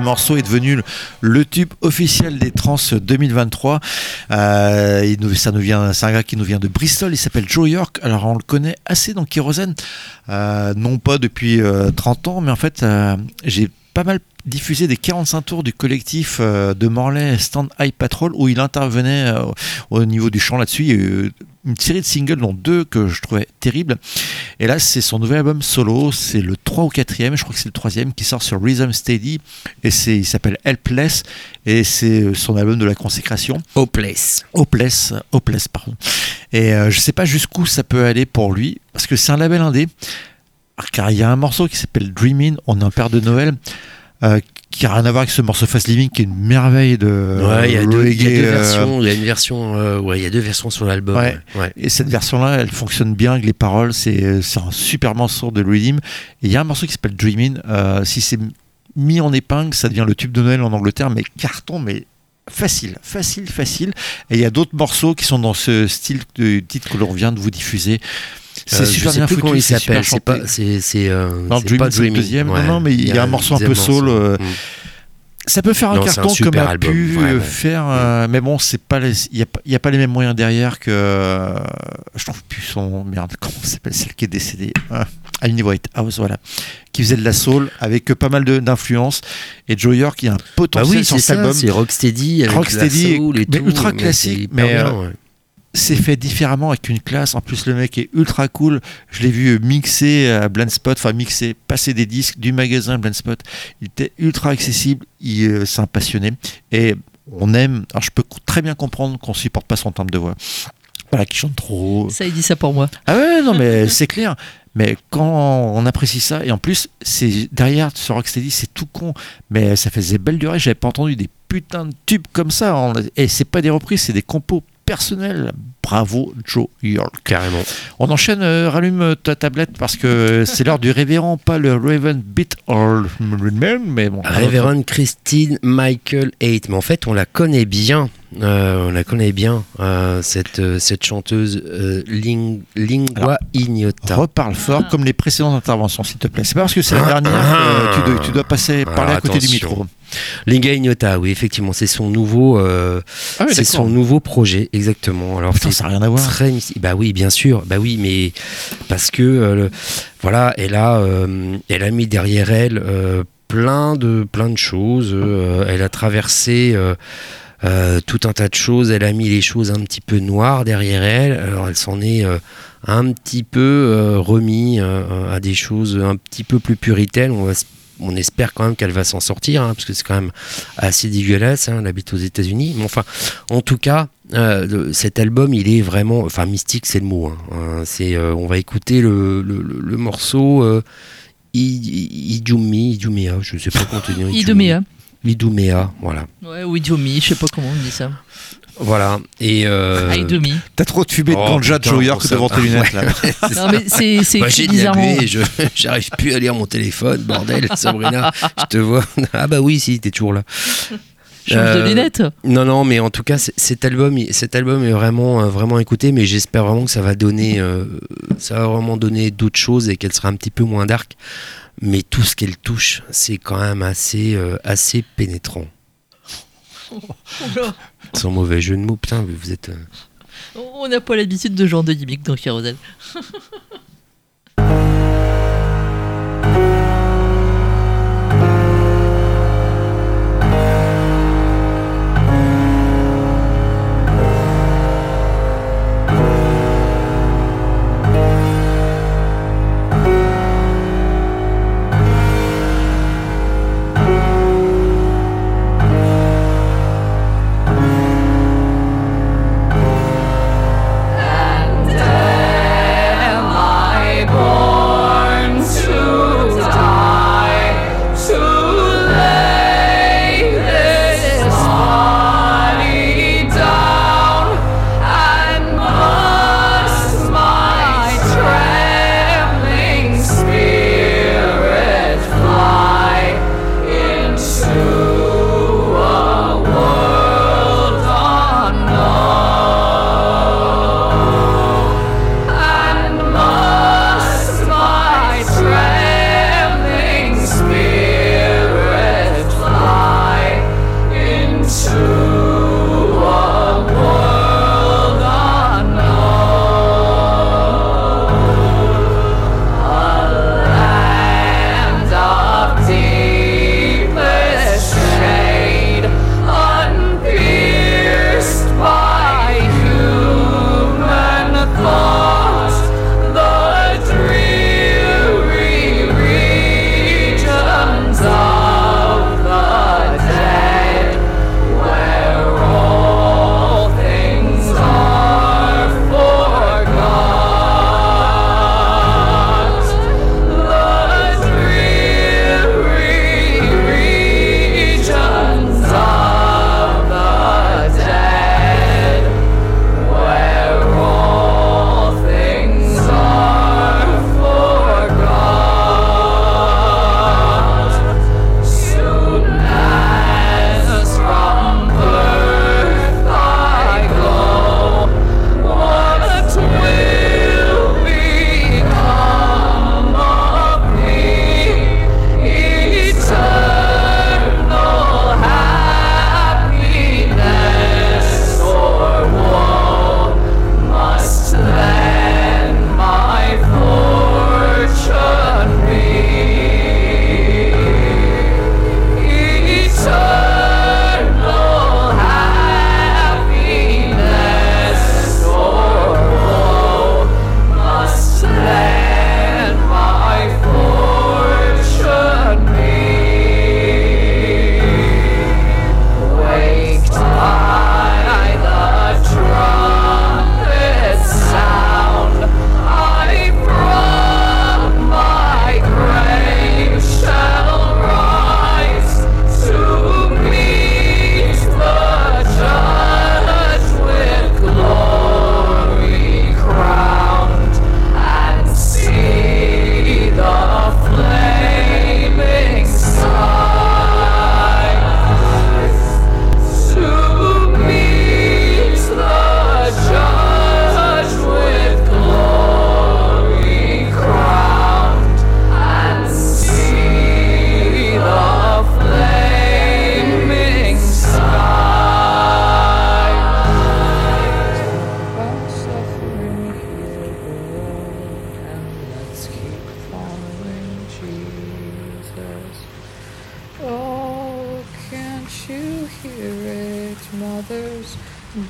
Morceau est devenu le, tube officiel des trans 2023. Euh, ça nous vient, c'est un gars qui nous vient de Bristol. Il s'appelle Joe York. Alors on le connaît assez dans Kérosène, euh, non pas depuis euh, 30 ans, mais en fait euh, j'ai pas mal diffusé des 45 tours du collectif euh, de Morlaix Stand High Patrol où il intervenait euh, au niveau du chant là-dessus. Il y a eu une série de singles, dont deux que je trouvais terribles. Et là, c'est son nouvel album solo, c'est le 3 ou 4e, je crois que c'est le troisième, qui sort sur Rhythm Steady, et il s'appelle Helpless, et c'est son album de la consécration. Hopeless. Hopeless, Hopeless, pardon. Et euh, je sais pas jusqu'où ça peut aller pour lui, parce que c'est un label indé, car il y a un morceau qui s'appelle Dreamin', on est un père de Noël, euh, qui a rien à voir avec ce morceau Fast Living, qui est une merveille de Ouais, il y a deux, il y a reggae, deux euh, versions. Il y a une version, euh, ouais, il y a deux versions sur l'album. Ouais. ouais. Ouais. Et cette version-là, elle fonctionne bien avec les paroles. C'est c'est un super morceau de Redeem. Et il y a un morceau qui s'appelle Dreamin'. Euh, si c'est mis en épingle, ça devient le tube de Noël en Angleterre, mais carton, mais facile, facile, facile. Et il y a d'autres morceaux qui sont dans ce style de titre que l'on vient de vous diffuser. C'est Euh, super je sais bien foutu, comment il c'est super s'appelle. C'est pas, c'est, c'est, euh, Non, c'est c'est deuxième. Non, Ouais. non, mais il y a un morceau un peu soul, Mm. Ça peut faire un Non, c'est un carton comme super a album, pu faire, euh, mais bon, c'est pas les- il n'y a, y a pas les mêmes moyens derrière que. euh, je trouve plus son. Merde, comment s'appelle Celle qui est décédée. Ah, Aline Whitehouse, voilà. Qui faisait de la soul avec pas mal de- d'influence. Et Joe York, il y a un Bah potentiel oui, sur c'est cet ça, album. c'est Rocksteady avec Rocksteady, la soul et mais tout, ultra c'est classique, mais, bien, euh, ouais. C'est fait différemment avec une classe. En plus, le mec est ultra cool. Je l'ai vu mixer à Blendspot, enfin mixer, passer des disques du magasin Blendspot. Il était ultra accessible. Il, euh, c'est un passionné. Et on aime. Alors, je peux très bien comprendre qu'on supporte pas son timbre de voix. Voilà, qui chante trop. Ça, il dit ça pour moi. Ah ouais, non, mais c'est clair. Mais quand on apprécie ça, et en plus, c'est derrière ce Rocksteady, c'est tout con, mais ça faisait belle durée. J'avais pas entendu des putains de tubes comme ça. Et c'est pas des reprises, c'est des compos personnels. Bravo, Joe York. Carrément. On enchaîne, euh, rallume ta tablette parce que c'est l'heure du révérend, pas le Raven Beat or mais bon. Révérende Christine Michael Haight. Mais en fait, on la connaît bien. Euh, on la connaît bien, euh, cette, euh, cette chanteuse euh, ling- Lingua Alors, Ignota. Reparle fort comme les précédentes interventions, s'il te plaît. C'est pas parce que c'est la Ah, dernière ah. que tu dois, tu dois passer, Alors, parler à côté du micro. Lingua Ignota, oui, effectivement, c'est son nouveau, euh, Ah oui, c'est son nouveau projet, exactement. Alors, Putain, ça n'a rien à voir. très. Bah oui, bien sûr. Bah oui, mais parce que euh, le- voilà, elle a, euh, elle a mis derrière elle plein de plein de choses. elle a traversé. tout un tas de choses, elle a mis les choses un petit peu noires derrière elle, alors elle s'en est un petit peu remis à des choses un petit peu plus puritaines, on, va on espère quand même qu'elle va s'en sortir, hein, parce que c'est quand même assez dégueulasse, hein, elle habite aux états unis mais enfin, en tout cas, euh, cet album, il est vraiment, enfin mystique, c'est le mot. hein. C'est, euh, on va écouter le, le- le- le morceau euh, Idumi, Idumea, je sais pas comment te dire. Idumea. Idumea, voilà. Ouais, ou Idiomi, je sais pas comment on dit ça. Voilà. Et euh... À demi. T'as trop de oh, ganja oh, de Joe York devant tes lunettes là. non mais c'est c'est bah, J'arrive plus à lire mon téléphone, bordel, Sabrina. Je te vois. Ah bah oui, si, t'es toujours là. Change de euh, lunettes. Non, non, mais en tout cas, cet album, cet album est vraiment, euh, vraiment écouté, mais j'espère vraiment que ça va donner, euh, ça va vraiment donner d'autres choses et qu'elle sera un petit peu moins dark. Mais tout ce qu'elle touche, c'est quand même assez, assez pénétrant. Sans mauvais jeu de mots, putain, vous êtes. Euh, On n'a pas l'habitude de genre de gimmick dans Kérosène.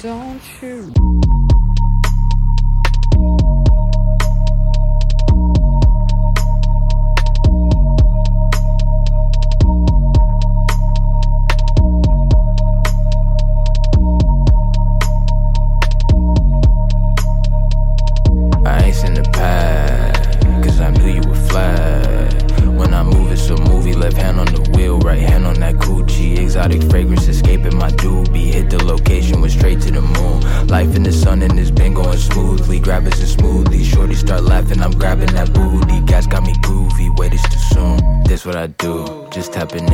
Don't you? up in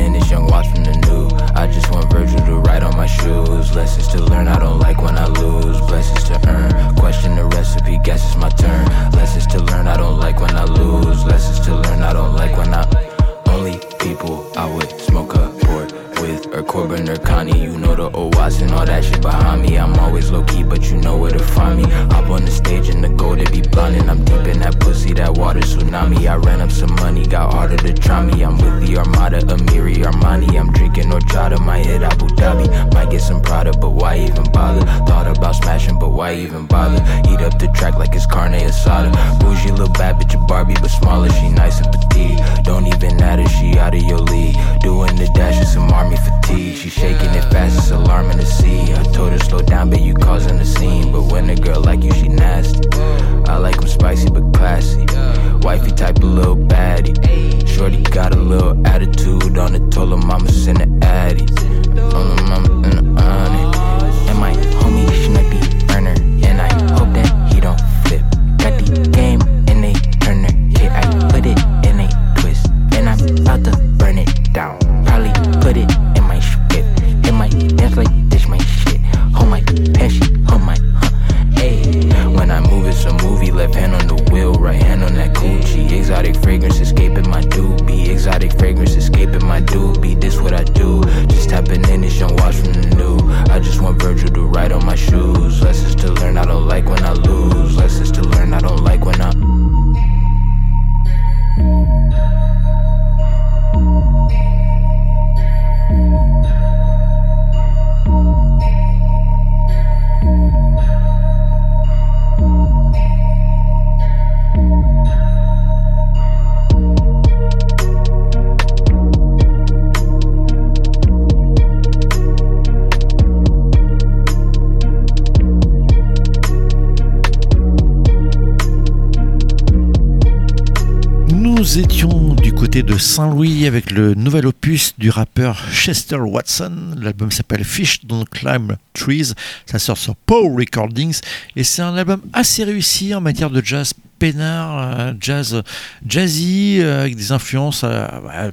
Saint-Louis avec le nouvel opus du rappeur Chester Watson. L'album s'appelle Fish Don't Climb Trees. Ça sort sur Pow Recordings et c'est un album assez réussi en matière de jazz peinard, euh, jazz jazzy euh, avec des influences, euh,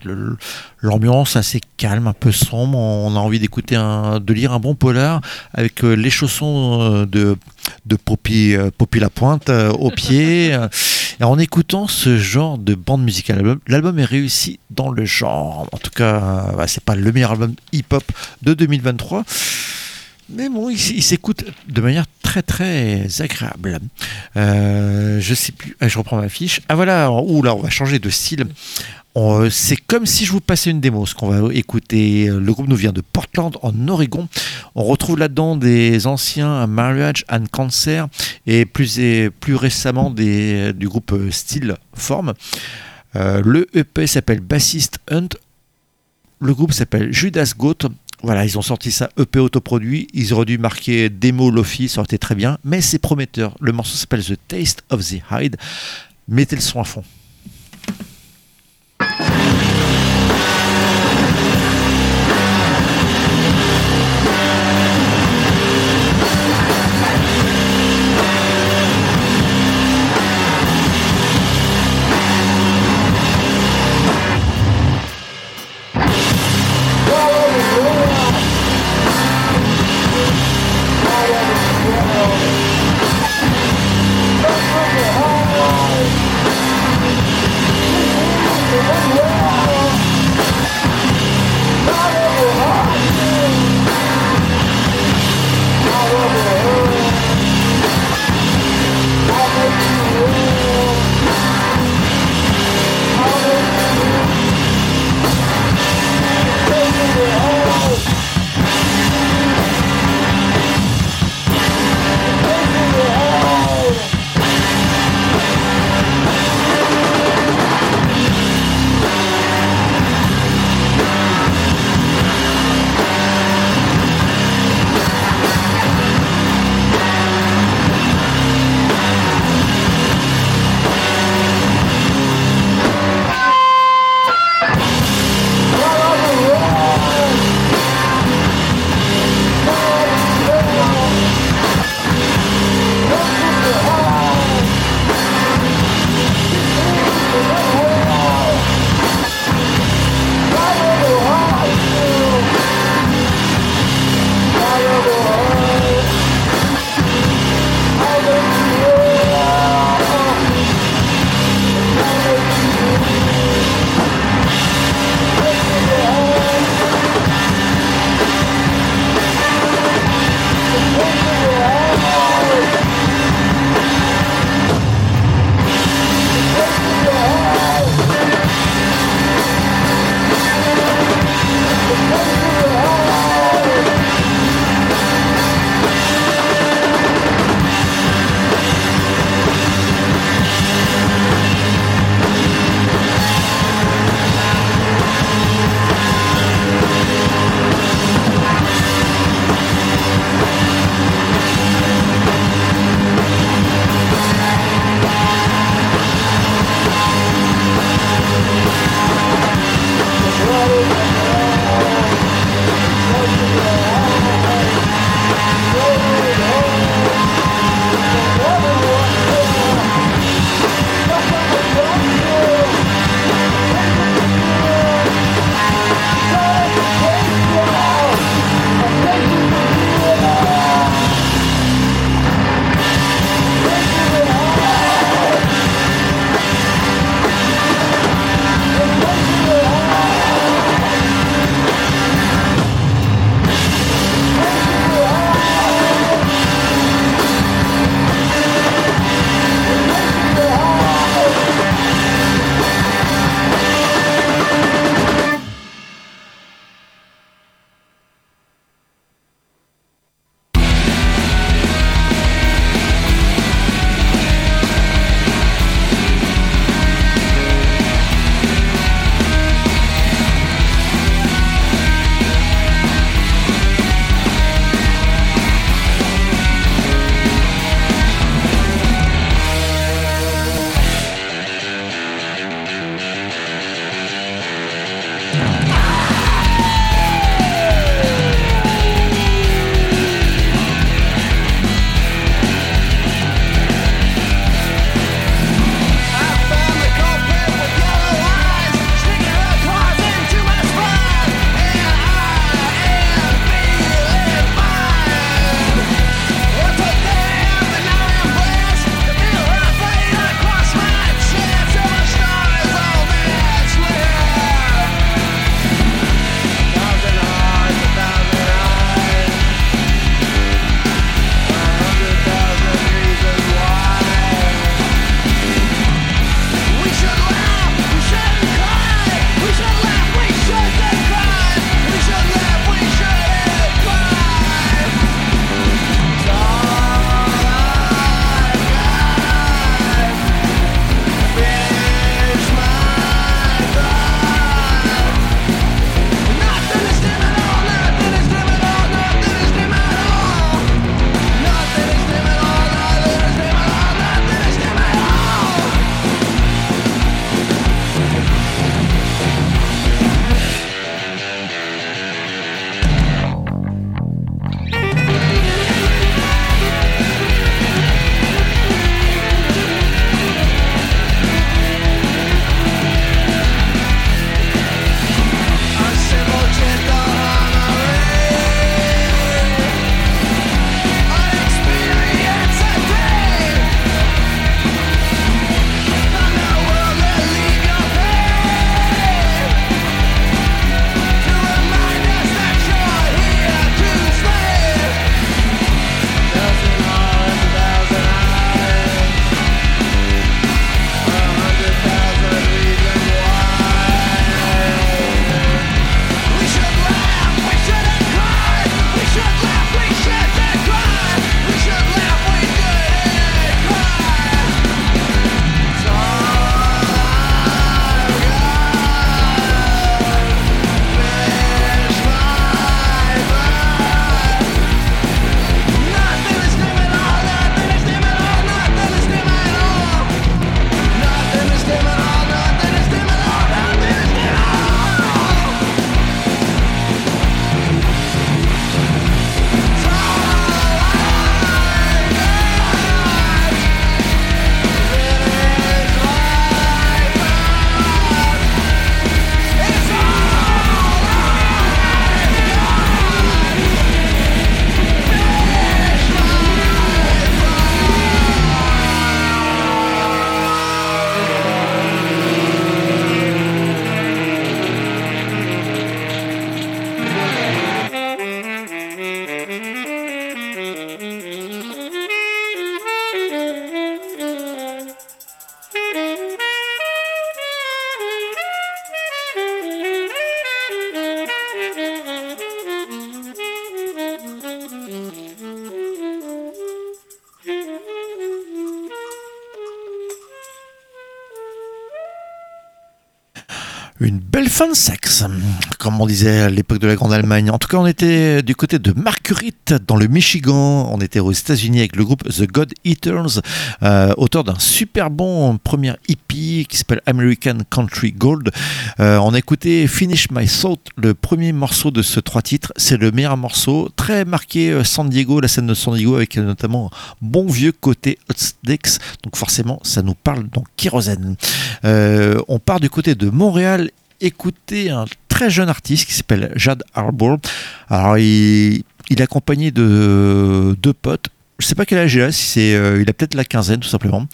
le- l'ambiance assez calme, un peu sombre. On a envie d'écouter de lire un bon polar avec les chaussons de de Poppy, euh, Poppy Lapointe au pied. en écoutant ce genre de bande musicale, l'album- est réussi dans le genre. En tout cas, euh, c'est pas le meilleur album hip-hop de 2023. Mais bon, il, s'écoute de manière très très agréable. Euh, je sais plus, ah, je reprends ma fiche. Ah voilà, ouh là, on va changer de style. Euh, C'est comme si je vous passais une démo. Ce qu'on va écouter, euh, le groupe nous vient de Portland en Oregon. On retrouve là-dedans des anciens Marriage and Cancer et plus, récemment des, du groupe euh, Steel Form. Euh, le EP s'appelle Bassist Hunt. Le groupe s'appelle Judas Goat. Voilà, ils ont sorti ça EP autoproduit. Ils auraient dû marquer démo Lofi, ça aurait été très bien. Mais c'est prometteur. Le morceau s'appelle The Taste of the Hide. Mettez le son à fond. Une belle fin de sexe, comme on disait à l'époque de la Grande Allemagne. En tout cas, on était du côté de Marguerite, dans le Michigan. On était aux États-Unis avec le groupe The God Eaters, euh, auteur d'un super bon premier EP qui s'appelle American Country Gold. Euh, on a écouté Finish My Thought, le premier morceau de ce trois titres. C'est le meilleur morceau, très marqué euh, San Diego, la scène de San Diego, avec notamment un bon vieux côté Hot Sticks. Donc forcément, ça nous parle dans Kérosène. On part du côté de Montréal écouter un très jeune artiste qui s'appelle Jad Harbour. Alors, il, est accompagné de deux potes. Je sais pas quel âge il a, si c'est, euh, il a peut-être la quinzaine tout simplement.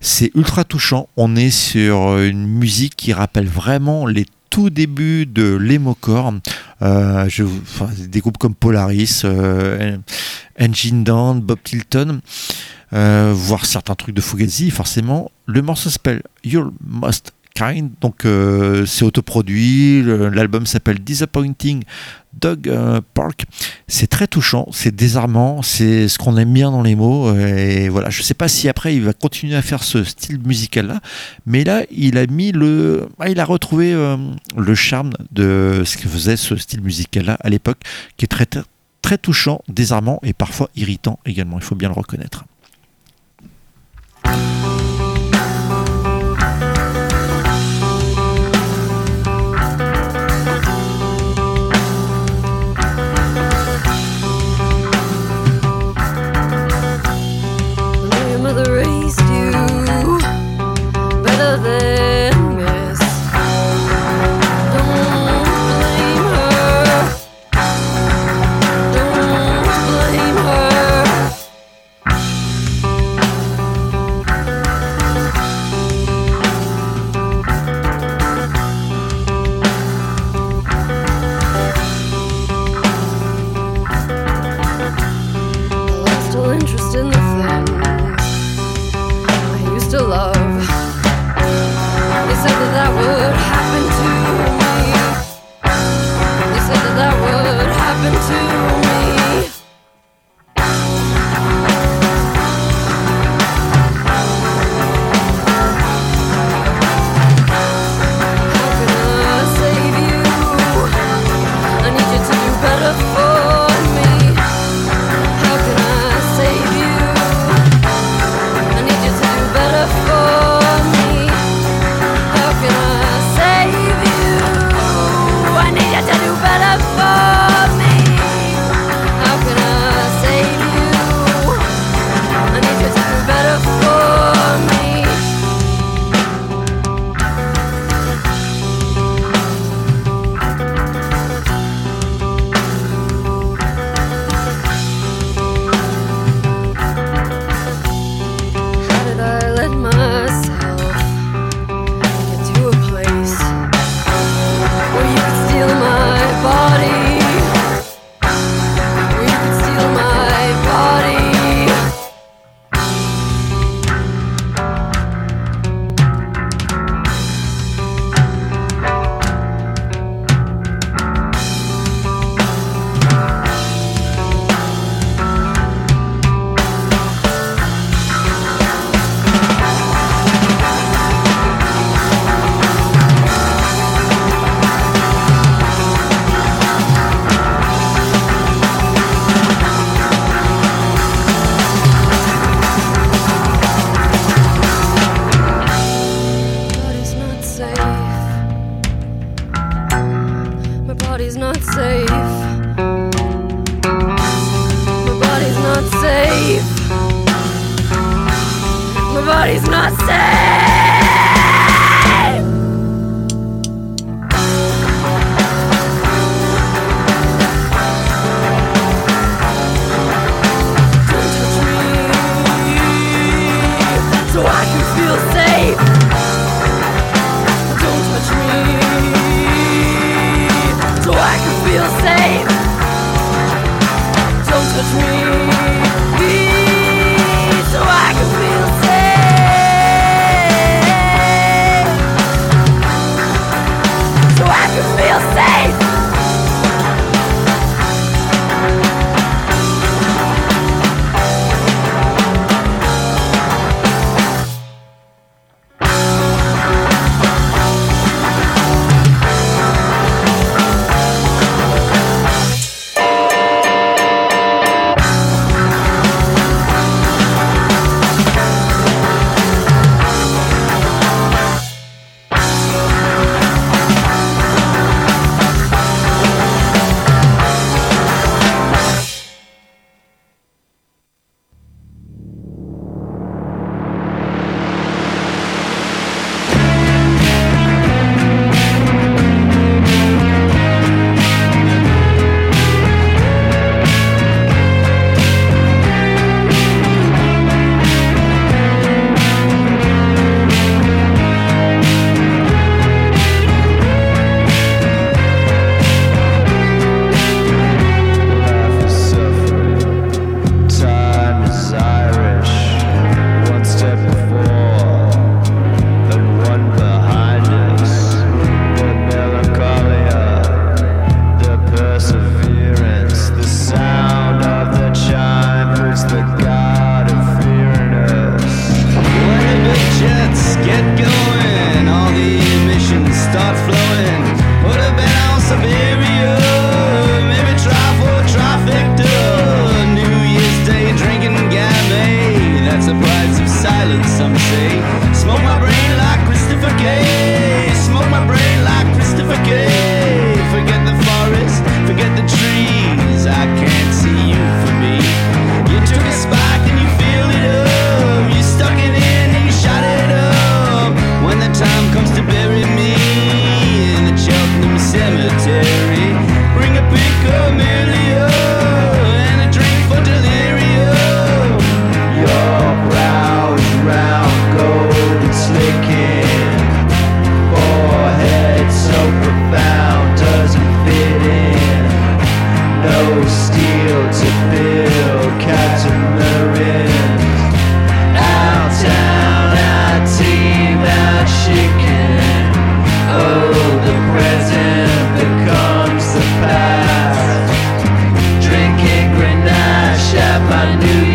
C'est ultra touchant. On est sur une musique qui rappelle vraiment les tout débuts de l'emocore. Euh, des groupes comme Polaris, euh, Engine Down, Bob Tilton, euh, voire certains trucs de Fugazi forcément. Le morceau s'appelle You're Most Donc euh, c'est autoproduit. L'album s'appelle Disappointing Dog euh, Park. C'est très touchant, c'est désarmant, c'est ce qu'on aime bien dans les mots. Et voilà, je sais pas si après il va continuer à faire ce style musical là, mais là il a mis le, ah, il a retrouvé euh, le charme de ce que faisait ce style musical là à l'époque, qui est très très touchant, désarmant et parfois irritant également. Il faut bien le reconnaître. I knew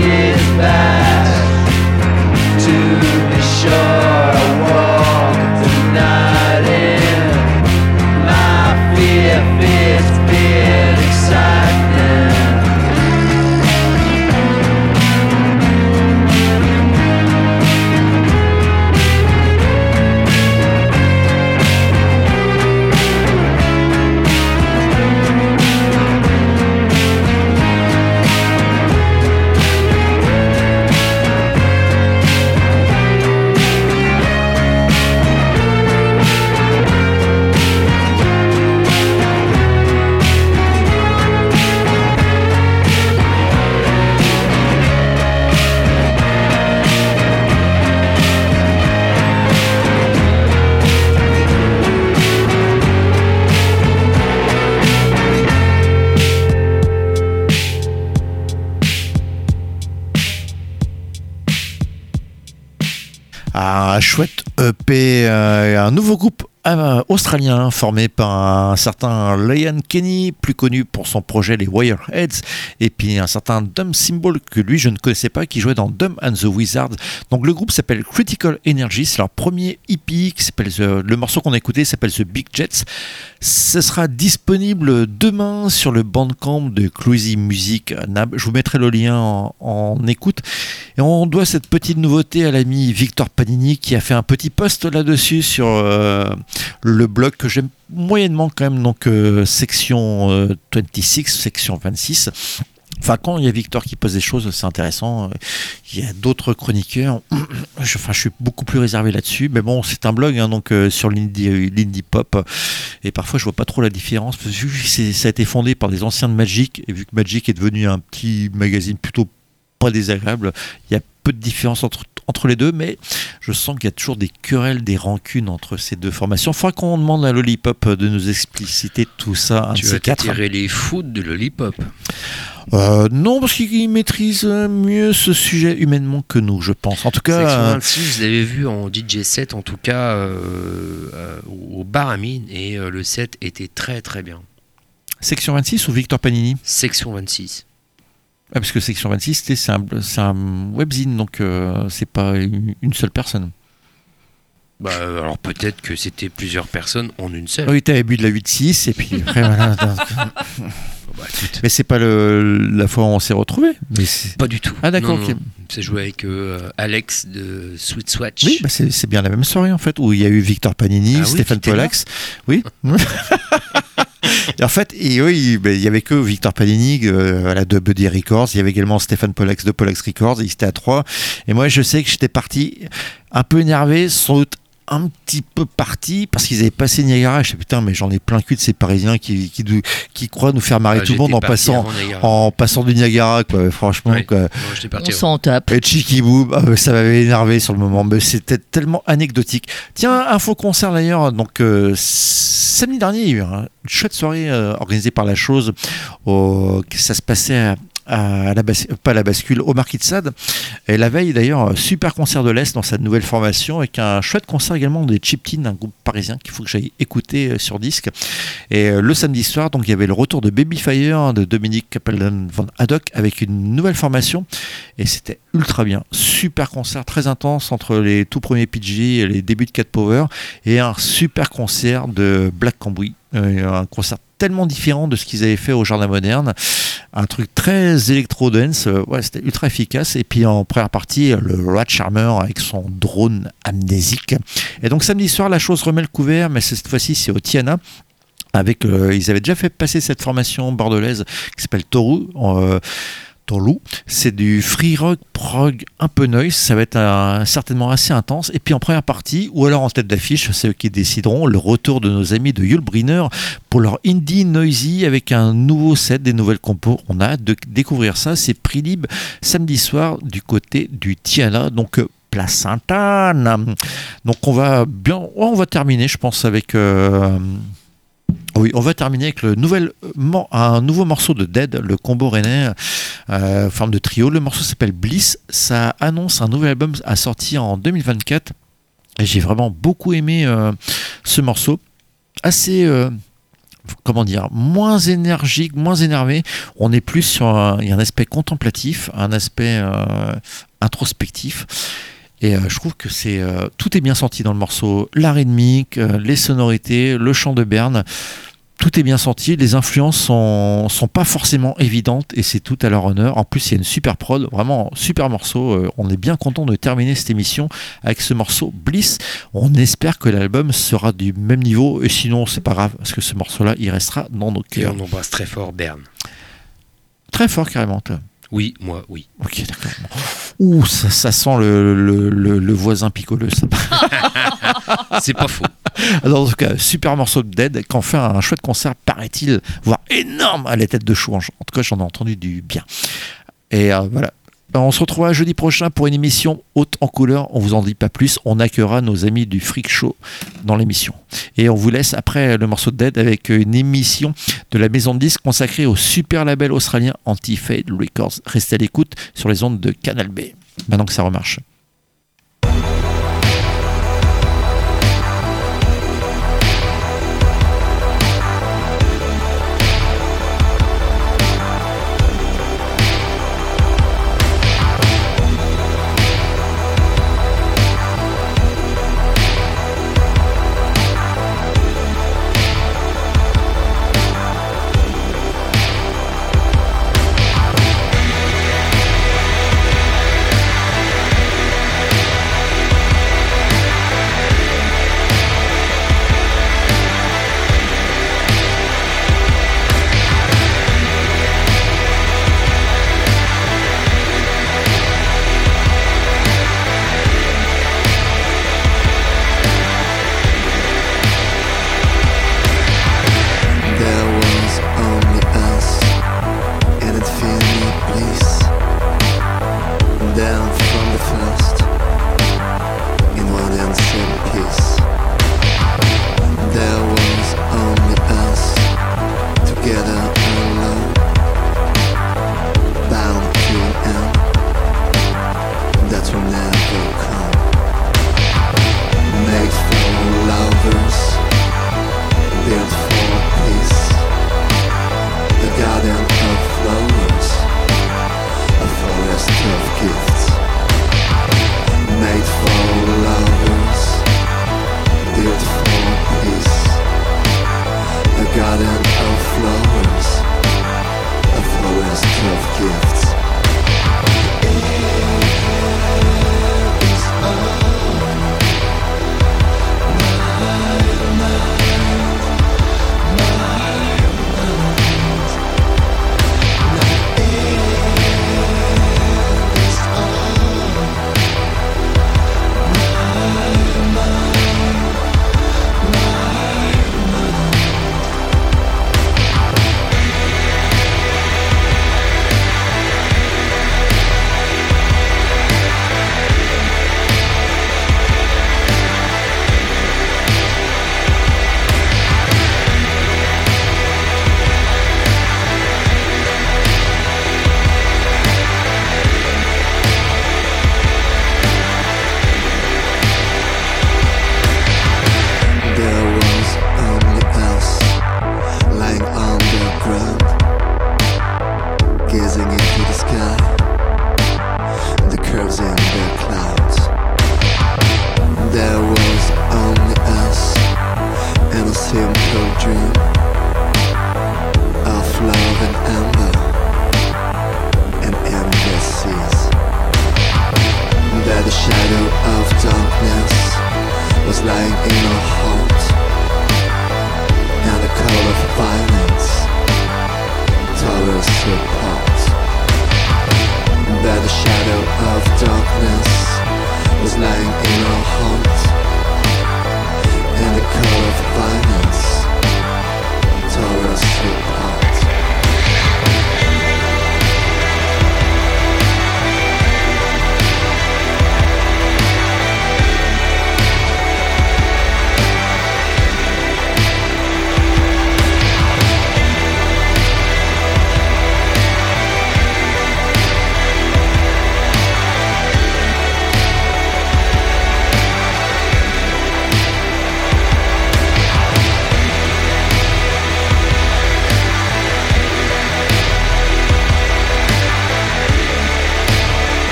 australien formé par un certain Liam Kenny, plus connu pour son projet Les Wireheads, et puis un certain Dumb Symbol que lui je ne connaissais pas, qui jouait dans Dumb and the Wizard. Donc le groupe s'appelle Critical Energy, c'est leur premier EP, qui s'appelle le morceau qu'on a écouté s'appelle The Big Jets. Ce sera disponible demain sur le bandcamp de Cloisy Music Nab. Je vous mettrai le lien en, en écoute. Et on doit cette petite nouveauté à l'ami Victor Panini qui a fait un petit post là-dessus sur euh, le blog que j'aime moyennement quand même, donc euh, section euh, 26, section 26. Enfin, quand il y a Victor qui pose des choses, c'est intéressant. Il y a d'autres chroniqueurs. Je, enfin, je suis beaucoup plus réservé là-dessus. Mais bon, c'est un blog, hein, donc euh, sur l'indie pop. Et parfois, je vois pas trop la différence. ça a été fondé par des anciens de Magic, et vu que Magic est devenu un petit magazine plutôt pas désagréable, il y a peu de différence entre, entre les deux, mais je sens qu'il y a toujours des querelles, des rancunes entre ces deux formations. Il faudra qu'on demande à Lollipop de nous expliciter tout ça. Un Tu vas t'attirer les foot de Lollipop? Euh, non, parce qu'il maîtrise mieux ce sujet humainement que nous, je pense. En tout cas, Section euh, 26, je l'avais vu en DJ set, en tout cas euh, euh, au bar à mine, et euh, le set était très très bien. section 26 ou Victor Panini? Section 26. Ah, Parce que section 26, c'était- c'est un, un webzine, donc euh, c'est pas une, seule personne. Bah, alors peut-être que c'était plusieurs personnes en une seule. Oui, t'avais bu de la 8-6, et puis après, voilà. Bah, Mais c'est pas le, la fois où on s'est retrouvés. Pas du tout. Ah, d'accord, ok. C'est joué avec euh, Alex de Sweet Swatch. Oui, bah c'est bien la même soirée en fait, où il y a eu Victor Panini, Ah oui, Stéphane Pollax. Oui. Et en fait, ben, il y avait que Victor Panini euh, de Buddy Records. Il y avait également Stéphane Pollax de Pollax Records. Ils étaient à trois. Et moi, je sais que j'étais parti un peu énervé, sans doute un petit peu parti parce qu'ils avaient passé Niagara. Je sais putain, mais j'en ai plein le cul de ces Parisiens qui, qui, qui croient nous faire marrer Ah, tout le monde en passant, en passant du Niagara, quoi. Franchement, Ouais. quoi. Moi, j'étais parti On s'en tape. Et Cheeky Boob, ah, mais ça m'avait énervé sur le moment, mais c'était tellement anecdotique. Tiens, info concert d'ailleurs, donc euh, samedi dernier, il y a eu un- une chouette soirée euh, organisée par la chose. Au, ça se passait à, pas à la bascule, au Marquis de Sade. Et la veille d'ailleurs, super concert de l'Est dans sa nouvelle formation, avec un chouette concert également des Chip Teen, un groupe parisien qu'il faut que j'aille écouter euh, sur disque. Et euh, le samedi soir, donc il y avait le retour de Baby Fire de Dominique Capellan von Haddock avec une nouvelle formation. Et c'était ultra bien. Super concert très intense entre les tout premiers PG et les débuts de Cat Power. Et un super concert de Black Cambouis. Euh, un concert tellement différent de ce qu'ils avaient fait au Jardin Moderne. Un truc très électro-dance. Euh, Ouais, c'était ultra efficace. Et puis en première partie, le Rat Charmer avec son drone amnésique. Et donc samedi soir, la chose remet le couvert, mais cette fois-ci, c'est au Tiana avec euh, ils avaient déjà fait passer cette formation bordelaise qui s'appelle Toru euh, C'est du free rock prog un peu noise. Ça va être un- certainement assez intense. Et puis en première partie ou alors en tête d'affiche c'est eux qui décideront le retour de nos amis de Yulbriner pour leur indie noisy avec un nouveau set des nouvelles compos. On a hâte de découvrir ça. C'est prix libre samedi soir du côté du Tiana. Donc euh, Place Sainte-Anne donc on va bien on va terminer je pense avec euh, oui, on va terminer avec mor- un nouveau morceau de Dead, le combo rennais, euh, forme de trio. Le morceau s'appelle Bliss. Ça annonce un nouvel album à sortir en 2024. Et j'ai vraiment beaucoup aimé euh, ce morceau. Assez, euh, comment dire, moins énergique, moins énervé. On est plus sur un, un aspect contemplatif, un aspect euh, introspectif. Et euh, je trouve que c'est euh, tout est bien senti dans le morceau. La rythmique, euh, les sonorités, le chant de Berne, tout est bien senti. Les influences sont, sont pas forcément évidentes et c'est tout à leur honneur. En plus, il y a une super prod, vraiment super morceau. On est bien content de terminer cette émission avec ce morceau Bliss. On espère que l'album sera du même niveau et sinon, c'est pas grave parce que ce morceau-là, il restera dans nos Et cœurs. on embrasse très fort Berne. Très fort, carrément. toi. Oui, moi, oui. Ok, d'accord. Ouh, ça, ça sent le, le- le- le voisin picoleux. ça. C'est pas faux. Alors, en tout cas, super morceau de Dead, qui en fait un chouette concert, paraît-il, voire énorme à la tête de chou. En en tout cas, j'en ai entendu du bien. Et euh, voilà. On se retrouvera jeudi prochain pour une émission haute en couleur. On vous en dit pas plus. On accueillera nos amis du Freak Show dans l'émission. Et on vous laisse après le morceau de Dead avec une émission de la maison de disques consacrée au super label australien Anti-Fade Records. Restez à l'écoute sur les ondes de Canal B. Maintenant que ça remarche.